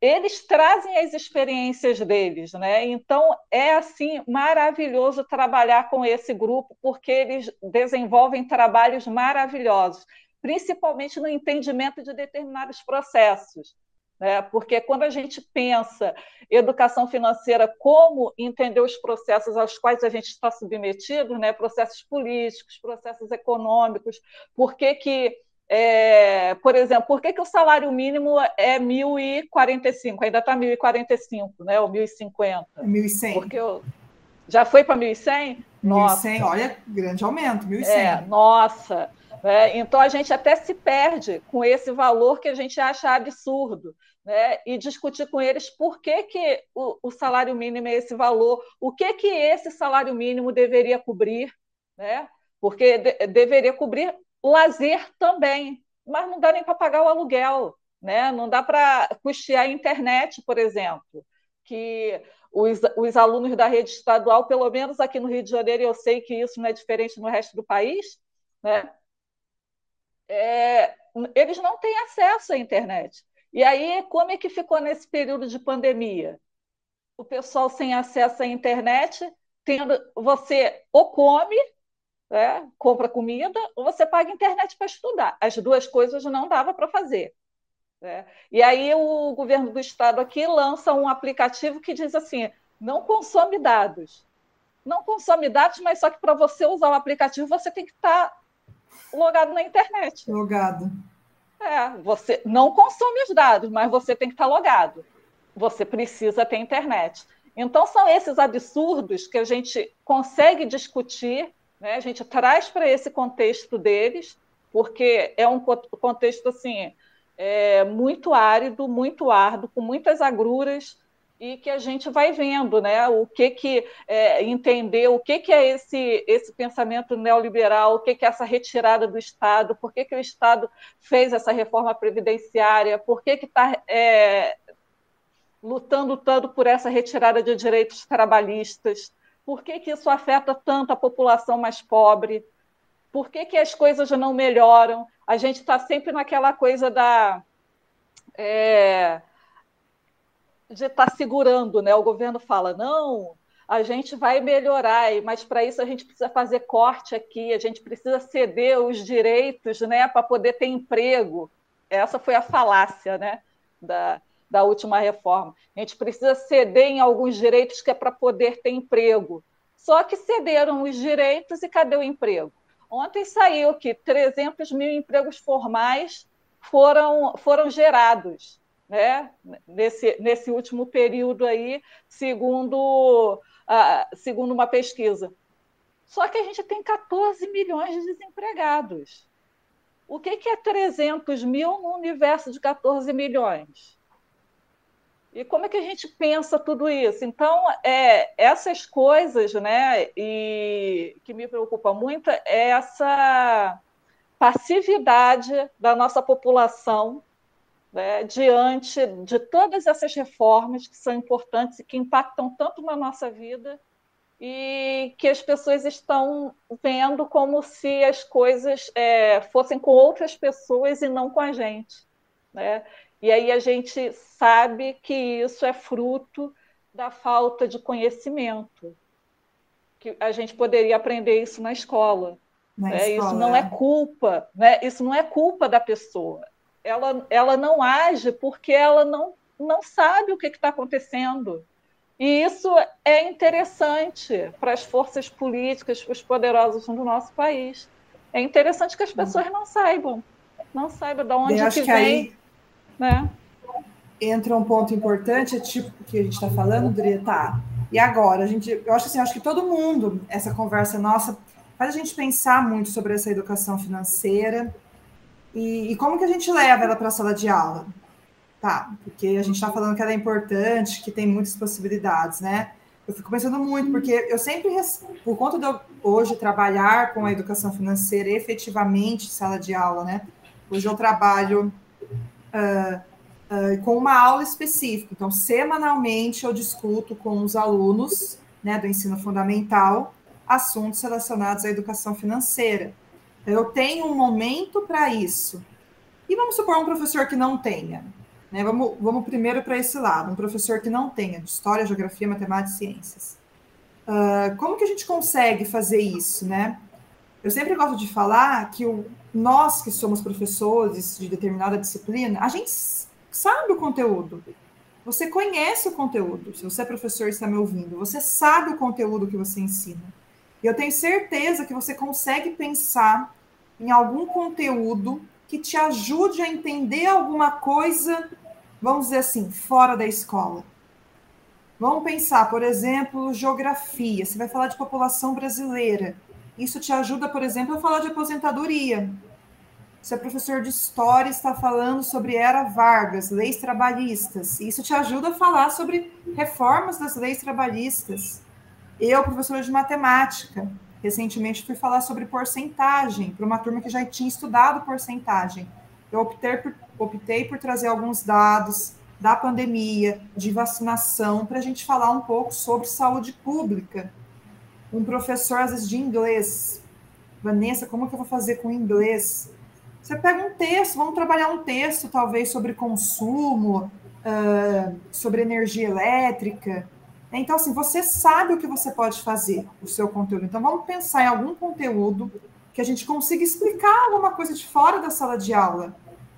eles trazem as experiências deles, né? Então é assim maravilhoso trabalhar com esse grupo porque eles desenvolvem trabalhos maravilhosos, principalmente no entendimento de determinados processos. Né? Porque quando a gente pensa educação financeira, como entender os processos aos quais a gente está submetido, né? processos políticos, processos econômicos, por que, que é, por exemplo, por que, que o salário mínimo é 1.045? Ainda está 1.045, né? ou 1.050? 1.100. Porque eu, já foi para 1.100? 1.100, olha, grande aumento, 1.100. É, nossa. É, então a gente até se perde com esse valor que a gente acha absurdo. Né? E discutir com eles por que, que o, o salário mínimo é esse valor, o que, que esse salário mínimo deveria cobrir, né? porque de, deveria cobrir lazer também, mas não dá nem para pagar o aluguel, né? não dá para custear a internet, por exemplo, que os, os alunos da rede estadual, pelo menos aqui no Rio de Janeiro, eu sei que isso não é diferente no resto do país, né? É, eles não têm acesso à internet. E aí, como é que ficou nesse período de pandemia? O pessoal sem acesso à internet, tendo você ou come né, compra comida ou você paga internet para estudar. As duas coisas não dava para fazer. Né? E aí o governo do estado aqui lança um aplicativo que diz assim: não consome dados. Não consome dados, mas só que para você usar o aplicativo você tem que estar logado na internet. Logado. É, você não consome os dados, mas você tem que estar tá logado. Você precisa ter internet. Então, são esses absurdos que a gente consegue discutir, né? a gente traz para esse contexto deles, porque é um contexto assim é, muito árido, muito árduo, com muitas agruras, e que a gente vai vendo, né? O que que é, entender, o que que é esse esse pensamento neoliberal, o que que é essa retirada do Estado, por que que o Estado fez essa reforma previdenciária, por que que está é, lutando tanto por essa retirada de direitos trabalhistas, por que que isso afeta tanto a população mais pobre, por que que as coisas não melhoram? A gente está sempre naquela coisa da é, de estar tá segurando, né? O governo fala, não, a gente vai melhorar, mas para isso a gente precisa fazer corte aqui, a gente precisa ceder os direitos né, para poder ter emprego. Essa foi a falácia né, da, da última reforma. A gente precisa ceder em alguns direitos que é para poder ter emprego. Só que cederam os direitos e cadê o emprego? Ontem saiu que 300 mil empregos formais foram, foram gerados né, nesse, nesse último período aí, segundo, segundo uma pesquisa. Só que a gente tem 14 milhões de desempregados. O que, que é 300 mil no universo de 14 milhões? E como é que a gente pensa tudo isso? Então, é, essas coisas, né, e que me preocupa muito é essa passividade da nossa população né, diante de todas essas reformas que são importantes e que impactam tanto na nossa vida e que as pessoas estão vendo como se as coisas é, fossem com outras pessoas e não com a gente. Né? E aí a gente sabe que isso é fruto da falta de conhecimento, que a gente poderia aprender isso na escola. Na né? escola. Isso não é culpa, né? isso não é culpa da pessoa, ela, ela não age porque ela não, não sabe o que está acontecendo. E isso é interessante para as forças políticas, para os poderosos do nosso país. É interessante que as pessoas não saibam, não saibam de onde que, que vem. Aí né? Entra um ponto importante, é tipo que a gente está falando, Dri, tá? E agora, a gente, eu acho assim, acho que todo mundo, essa conversa nossa, faz a gente pensar muito sobre essa educação financeira, e, e como que a gente leva ela para a sala de aula? Tá, porque a gente está falando que ela é importante, que tem muitas possibilidades, né? Eu fico pensando muito, porque eu sempre, por conta de eu hoje trabalhar com a educação financeira efetivamente sala de aula, né? Hoje eu trabalho uh, uh, com uma aula específica. Então, semanalmente eu discuto com os alunos né, do ensino fundamental assuntos relacionados à educação financeira. Eu tenho um momento para isso. E vamos supor um professor que não tenha. Né? Vamos, vamos primeiro para esse lado, um professor que não tenha de história, geografia, matemática e ciências. Uh, como que a gente consegue fazer isso, né? Eu sempre gosto de falar que o, nós que somos professores de determinada disciplina, a gente sabe o conteúdo. Você conhece o conteúdo. Se você é professor e está me ouvindo, você sabe o conteúdo que você ensina. E eu tenho certeza que você consegue pensar em algum conteúdo que te ajude a entender alguma coisa, vamos dizer assim, fora da escola. Vamos pensar, por exemplo, geografia. Você vai falar de população brasileira. Isso te ajuda, por exemplo, a falar de aposentadoria. Você é professor de história está falando sobre Era Vargas, leis trabalhistas. Isso te ajuda a falar sobre reformas das leis trabalhistas. Eu, professora de matemática, Recentemente fui falar sobre porcentagem para uma turma que já tinha estudado porcentagem. Eu optei por, optei por trazer alguns dados da pandemia, de vacinação, para a gente falar um pouco sobre saúde pública. Um professor, às vezes, de inglês. Vanessa, como que eu vou fazer com inglês? Você pega um texto, vamos trabalhar um texto, talvez, sobre consumo, uh, sobre energia elétrica, então, assim, você sabe o que você pode fazer, o seu conteúdo. Então, vamos pensar em algum conteúdo que a gente consiga explicar alguma coisa de fora da sala de aula.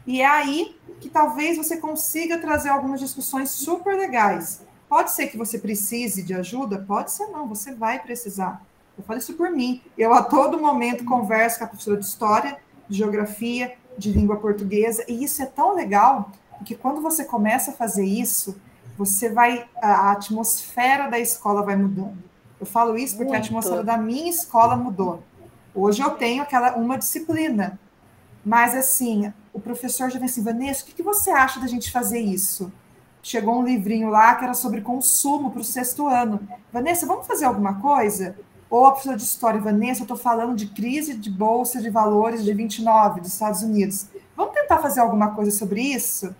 E é aí que talvez você consiga trazer algumas discussões super legais. Pode ser que você precise de ajuda? Pode ser não, você vai precisar. Eu falo isso por mim. Eu a todo momento converso com a professora de história, de geografia, de língua portuguesa, e isso é tão legal, porque quando você começa a fazer isso, você vai a atmosfera da escola vai mudando. Eu falo isso porque Muito. a atmosfera da minha escola mudou. Hoje eu tenho aquela uma disciplina, mas assim, o professor já vem assim, Vanessa, o que, que você acha da gente fazer isso? Chegou um livrinho lá que era sobre consumo para o sexto ano. Vanessa, vamos fazer alguma coisa? Ou a professora de história, Vanessa, eu estou falando de crise de bolsa de valores de 29 dos Estados Unidos. Vamos tentar fazer alguma coisa sobre isso?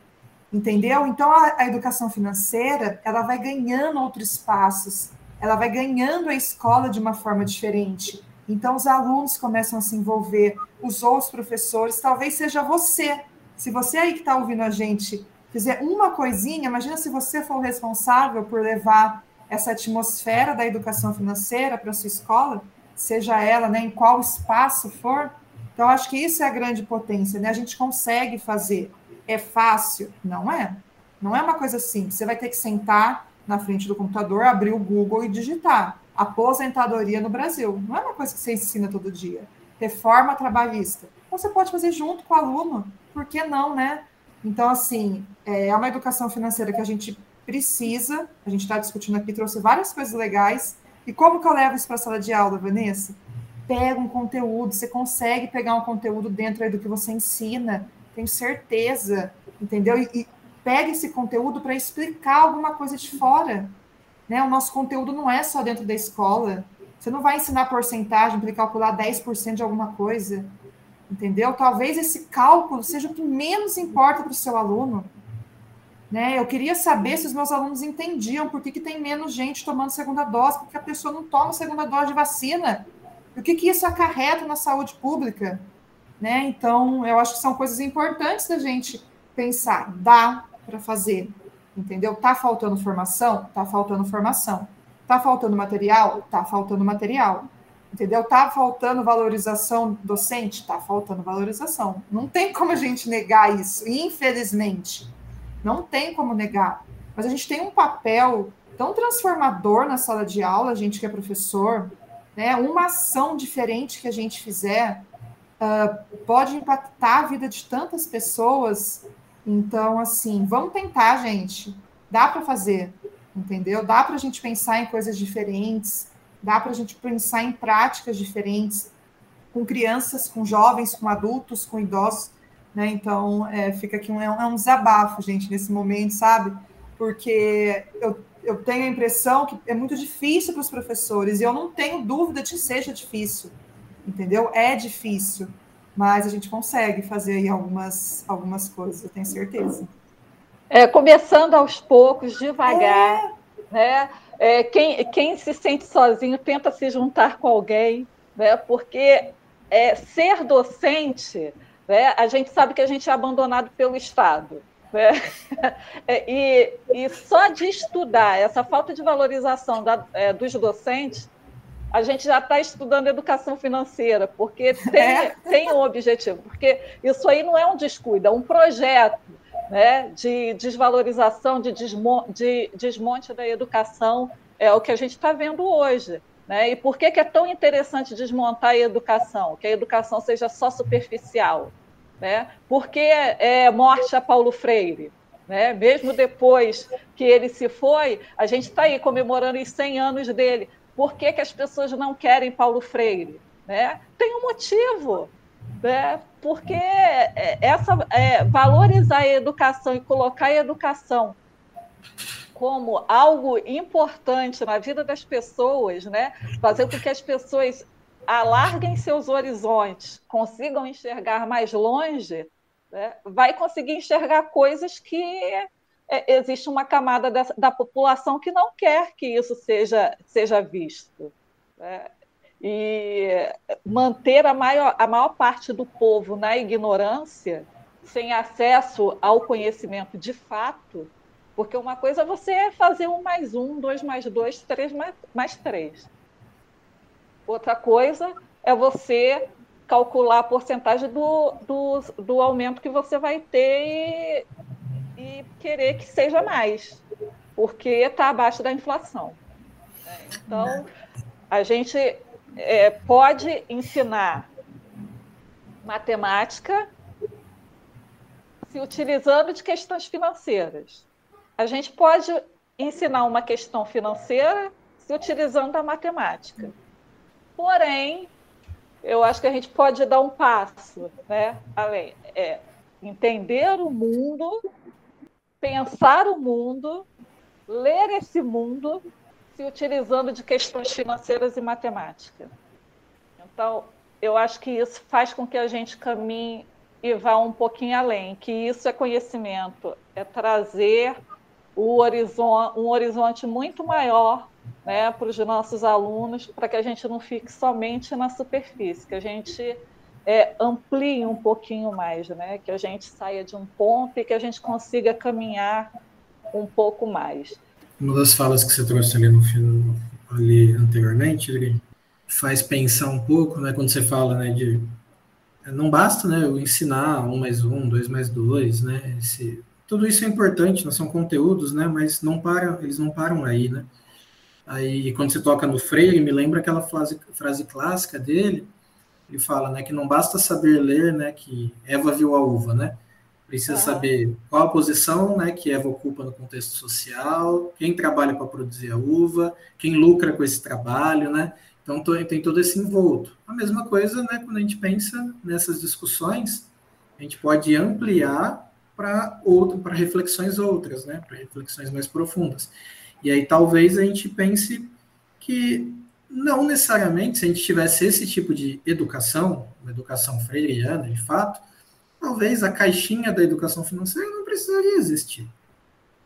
Entendeu? Então a, a educação financeira ela vai ganhando outros espaços, ela vai ganhando a escola de uma forma diferente. Então, os alunos começam a se envolver, os outros professores, talvez seja você. Se você aí que está ouvindo a gente fizer uma coisinha, imagina se você for o responsável por levar essa atmosfera da educação financeira para sua escola, seja ela né, em qual espaço for. Então, acho que isso é a grande potência, né? A gente consegue fazer. É fácil? Não é. Não é uma coisa simples. Você vai ter que sentar na frente do computador, abrir o Google e digitar aposentadoria no Brasil. Não é uma coisa que você ensina todo dia. Reforma trabalhista. Você pode fazer junto com o aluno, por que não, né? Então, assim, é uma educação financeira que a gente precisa, a gente está discutindo aqui, trouxe várias coisas legais. E como que eu levo isso para a sala de aula, Vanessa? Pega um conteúdo, você consegue pegar um conteúdo dentro aí do que você ensina, tenho certeza, entendeu? E, e pega esse conteúdo para explicar alguma coisa de fora. Né? O nosso conteúdo não é só dentro da escola. Você não vai ensinar porcentagem para calcular 10% de alguma coisa. Entendeu? Talvez esse cálculo seja o que menos importa para o seu aluno. Né? Eu queria saber se os meus alunos entendiam por que, que tem menos gente tomando segunda dose, porque a pessoa não toma segunda dose de vacina. o que, que isso acarreta na saúde pública? Né? Então, eu acho que são coisas importantes da gente pensar. Dá para fazer, entendeu? Tá faltando formação? Tá faltando formação. Tá faltando material? Tá faltando material. Entendeu? Tá faltando valorização docente? Tá faltando valorização. Não tem como a gente negar isso, infelizmente. Não tem como negar. Mas a gente tem um papel tão transformador na sala de aula, a gente que é professor, né? Uma ação diferente que a gente fizer pode impactar a vida de tantas pessoas então, assim, vamos tentar, gente. Dá para fazer, entendeu? Dá para a gente pensar em coisas diferentes, dá para a gente pensar em práticas diferentes com crianças, com jovens, com adultos, com idosos, né? Então, é, fica aqui um, é um desabafo, gente, nesse momento, sabe? Porque eu, eu tenho a impressão que é muito difícil para os professores, e eu não tenho dúvida de que seja difícil, entendeu? É difícil mas a gente consegue fazer aí algumas, algumas coisas, eu tenho certeza. É, começando aos poucos, devagar, é. né? É, quem, quem se sente sozinho tenta se juntar com alguém, né? Porque é, ser docente, né? A gente sabe que a gente é abandonado pelo Estado. Né? É, e, e só de estudar essa falta de valorização da, é, dos docentes a gente já está estudando educação financeira, porque tem, é. tem um objetivo, porque isso aí não é um descuido, é um projeto né, de desvalorização, de, desmo, de desmonte da educação, é o que a gente está vendo hoje. Né? E por que, que é tão interessante desmontar a educação? Que a educação seja só superficial. Né? Porque é morte a Paulo Freire. Né? Mesmo depois que ele se foi, a gente está aí comemorando os 100 anos dele. Por que, que as pessoas não querem Paulo Freire? Né? Tem um motivo. Né? Porque é, essa, é, valorizar a educação e colocar a educação como algo importante na vida das pessoas, né? fazer com que as pessoas alarguem seus horizontes, consigam enxergar mais longe, né? vai conseguir enxergar coisas que é, existe uma camada da, da, população que não quer que isso seja, seja visto. Né? E manter a maior, a maior parte do povo na ignorância, sem acesso ao conhecimento de fato, porque uma coisa é você fazer um mais um, dois mais dois, três mais, mais três. Outra coisa é você calcular a porcentagem do, do, do aumento que você vai ter querer que seja mais, porque está abaixo da inflação. Então, a gente é, pode ensinar matemática se utilizando de questões financeiras. A gente pode ensinar uma questão financeira se utilizando a matemática. Porém, eu acho que a gente pode dar um passo, né? Além, é entender o mundo, pensar o mundo, ler esse mundo, se utilizando de questões financeiras e matemática. Então, eu acho que isso faz com que a gente caminhe e vá um pouquinho além, que isso é conhecimento, é trazer horizonte, um horizonte muito maior né, para os nossos alunos, para que a gente não fique somente na superfície, que a gente é, amplie um pouquinho mais, né, que a gente saia de um ponto e que a gente consiga caminhar um pouco mais. Uma das falas que você trouxe ali no ali anteriormente, faz pensar um pouco, né, quando você fala, né, de não basta, né, eu ensinar um mais um, dois mais dois, né, esse, tudo isso é importante, não são conteúdos, né, mas não param, eles não param aí, né. Aí, quando você toca no Freire, me lembra aquela frase, frase clássica dele, ele fala, né, que não basta saber ler, né, que Eva viu a uva, né, precisa uhum. saber qual a posição, né, que Eva ocupa no contexto social, quem trabalha para produzir a uva, quem lucra com esse trabalho, né, então tem todo esse envolto. A mesma coisa, né, quando a gente pensa nessas discussões, a gente pode ampliar para outro, para reflexões outras, né, para reflexões mais profundas. E aí talvez a gente pense que não necessariamente se a gente tivesse esse tipo de educação, uma educação freiriana, de fato, talvez a caixinha da educação financeira não precisaria existir.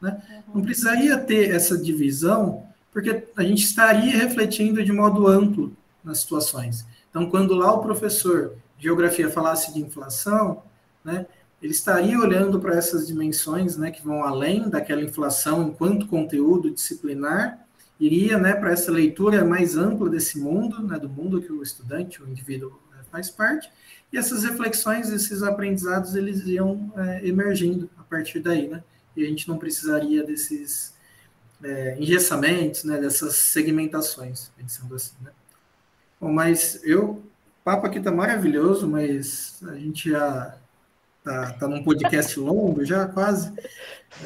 Né? Não precisaria ter essa divisão porque a gente estaria refletindo de modo amplo nas situações. Então, quando lá o professor de geografia falasse de inflação, né, ele estaria olhando para essas dimensões, né, que vão além daquela inflação enquanto conteúdo disciplinar, iria, né, para essa leitura mais ampla desse mundo, né, do mundo que o estudante, o indivíduo né, faz parte, e essas reflexões, esses aprendizados, eles iam é, emergindo a partir daí, né, e a gente não precisaria desses é, engessamentos, né, dessas segmentações, pensando assim, né. Bom, mas eu, o papo aqui tá maravilhoso, mas a gente já tá, tá num podcast longo já, quase.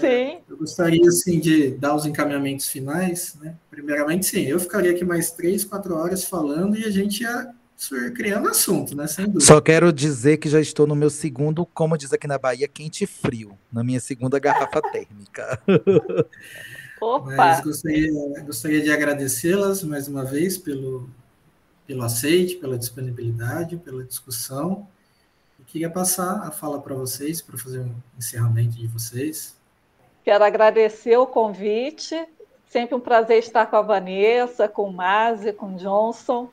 Sim. É, eu gostaria, assim, de dar os encaminhamentos finais, né. Primeiramente, sim, eu ficaria aqui mais três, quatro horas falando e a gente ia criando assunto, né? Sem dúvida. Só quero dizer que já estou no meu segundo, como diz aqui na Bahia, quente e frio, na minha segunda garrafa térmica. Opa! Mas gostaria, gostaria de agradecê-las mais uma vez pelo, pelo aceite, pela disponibilidade, pela discussão. Queria passar a fala para vocês, para fazer um encerramento de vocês. Quero agradecer o convite. Sempre um prazer estar com a Vanessa, com o Mazi, com o Johnson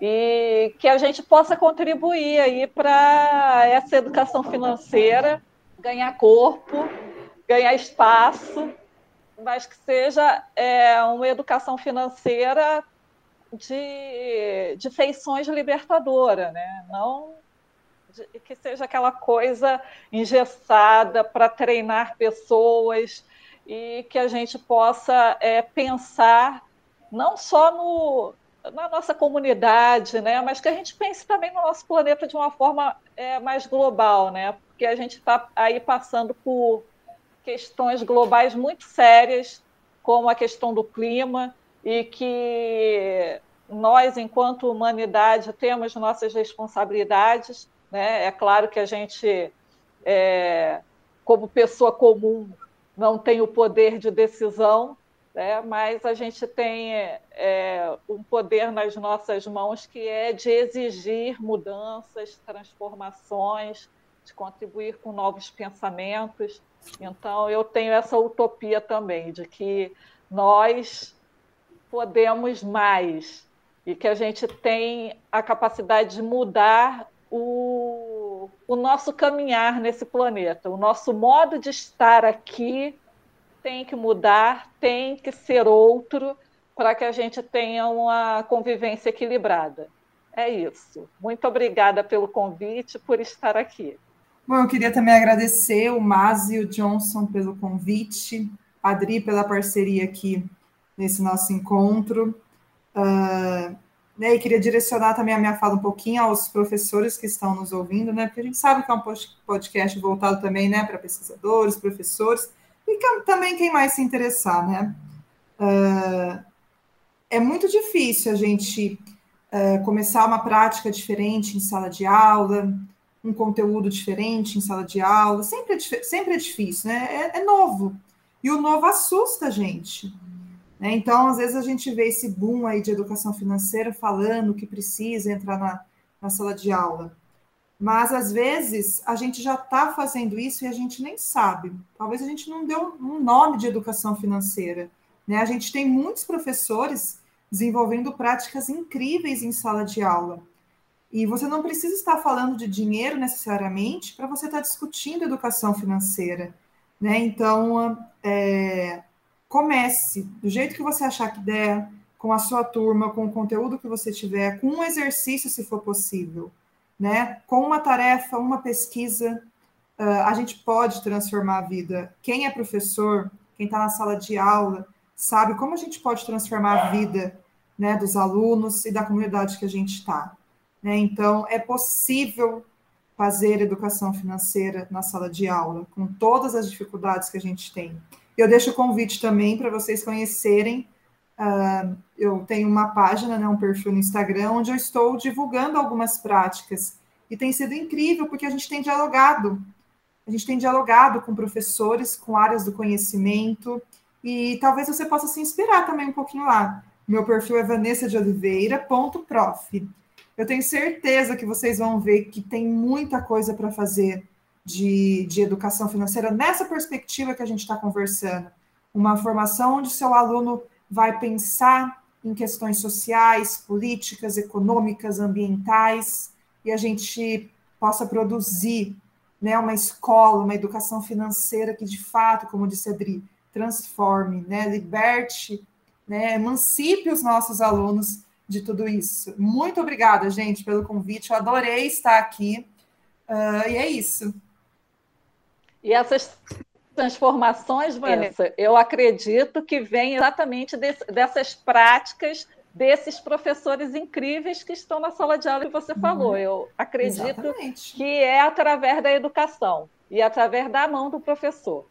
e que a gente possa contribuir aí para essa educação financeira ganhar corpo, ganhar espaço mas que seja é, uma educação financeira de, de feições libertadora, né? não de, que seja aquela coisa engessada para treinar pessoas e que a gente possa é, pensar não só no, na nossa comunidade, né, mas que a gente pense também no nosso planeta de uma forma é, mais global, né, porque a gente está aí passando por questões globais muito sérias, como a questão do clima, e que nós, enquanto humanidade, temos nossas responsabilidades. Né? É claro que a gente, é, como pessoa comum, não tem o poder de decisão, né? mas a gente tem é, um poder nas nossas mãos que é de exigir mudanças, transformações, de contribuir com novos pensamentos. Então, eu tenho essa utopia também de que nós podemos mais e que a gente tem a capacidade de mudar o, o nosso caminhar nesse planeta. O nosso modo de estar aqui tem que mudar, tem que ser outro para que a gente tenha uma convivência equilibrada. É isso. Muito obrigada pelo convite, por estar aqui. Bom, eu queria também agradecer o Mazi e o Johnson pelo convite, a Adri pela parceria aqui nesse nosso encontro. Uh, né, e queria direcionar também a minha fala um pouquinho aos professores que estão nos ouvindo, né? Porque a gente sabe que é um podcast voltado também né, para pesquisadores, professores, e que, também quem mais se interessar, né? Uh, é muito difícil a gente uh, começar uma prática diferente em sala de aula, um conteúdo diferente em sala de aula, sempre é, sempre é difícil, né? É, é novo. E o novo assusta a gente. Né? Então, às vezes, a gente vê esse boom aí de educação financeira falando que precisa entrar na, na sala de aula. Mas, às vezes, a gente já está fazendo isso e a gente nem sabe. Talvez a gente não deu um nome de educação financeira. Né? A gente tem muitos professores desenvolvendo práticas incríveis em sala de aula. E você não precisa estar falando de dinheiro necessariamente para você estar discutindo educação financeira. Né? Então, é, comece do jeito que você achar que der, com a sua turma, com o conteúdo que você tiver, com um exercício, se for possível, né? Com uma tarefa, uma pesquisa, uh, a gente pode transformar a vida. Quem é professor, quem está na sala de aula, sabe como a gente pode transformar a vida né, dos alunos e da comunidade que a gente está. Né? Então, é possível fazer educação financeira na sala de aula, com todas as dificuldades que a gente tem. Eu deixo o convite também para vocês conhecerem. Uh, eu tenho uma página, né, um perfil no Instagram, onde eu estou divulgando algumas práticas. E tem sido incrível, porque a gente tem dialogado. A gente tem dialogado com professores, com áreas do conhecimento, e talvez você possa se inspirar também um pouquinho lá. Meu perfil é vanessa de Oliveira.prof. Eu tenho certeza que vocês vão ver que tem muita coisa para fazer de, de educação financeira nessa perspectiva que a gente está conversando. Uma formação onde seu aluno vai pensar em questões sociais, políticas, econômicas, ambientais, e a gente possa produzir né, uma escola, uma educação financeira que, de fato, como disse a Adri, transforme, né, liberte, né, emancipe os nossos alunos de tudo isso. Muito obrigada, gente, pelo convite. Eu adorei estar aqui. Uh, e é isso. E essas transformações, Vanessa, é. eu acredito que vem exatamente desse, dessas práticas desses professores incríveis que estão na sala de aula que você falou. Uhum. Eu acredito exatamente. que é através da educação e através da mão do professor.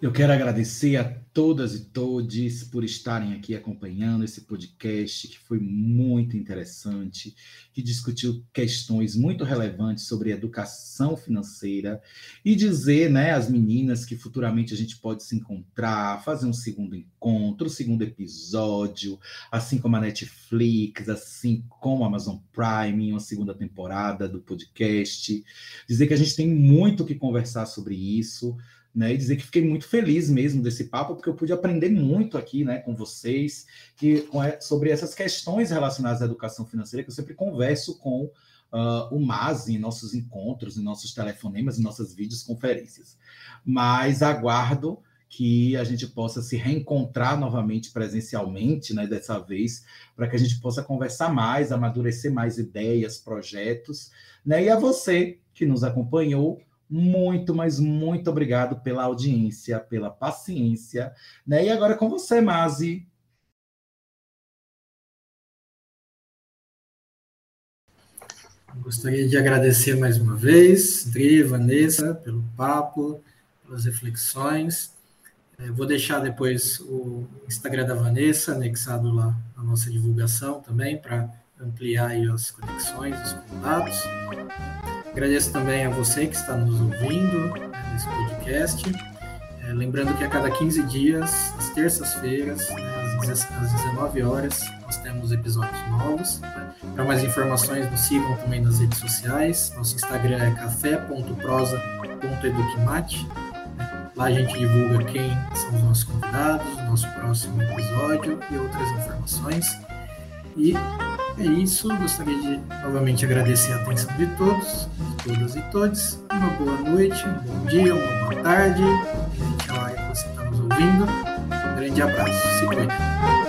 Eu quero agradecer a todas e todos por estarem aqui acompanhando esse podcast, que foi muito interessante, que discutiu questões muito relevantes sobre educação financeira e dizer, né, às meninas que futuramente a gente pode se encontrar, fazer um segundo encontro, um segundo episódio, assim como a Netflix, assim como a Amazon Prime, uma segunda temporada do podcast. Dizer que a gente tem muito que conversar sobre isso né, e dizer que fiquei muito feliz mesmo desse papo, porque eu pude aprender muito aqui né, com vocês que, com, sobre essas questões relacionadas à educação financeira, que eu sempre converso com uh, o MAS em nossos encontros, em nossos telefonemas, em nossas videoconferências. Mas aguardo que a gente possa se reencontrar novamente presencialmente, né, dessa vez, para que a gente possa conversar mais, amadurecer mais ideias, projetos, né, e a você que nos acompanhou, muito, mas muito obrigado pela audiência, pela paciência. Né? E agora com você, Mazi. Gostaria de agradecer mais uma vez, Dri, Vanessa, pelo papo, pelas reflexões. É, vou deixar depois o Instagram da Vanessa anexado lá na nossa divulgação também, para ampliar as conexões, os contatos. Agradeço também a você que está nos ouvindo nesse podcast. É, lembrando que a cada 15 dias, às terças-feiras, né, às 19 horas, nós temos episódios novos. Né? Para mais informações, nos sigam também nas redes sociais. Nosso Instagram é café.prosa.eduquimate. Né? Lá a gente divulga quem são os nossos convidados, nosso próximo episódio e outras informações. E é isso. Gostaria de novamente agradecer a atenção de todos, todas e todos. Uma boa noite, um bom dia, uma boa tarde. Gente, a hora que você está nos ouvindo. Um grande abraço. Se cuida.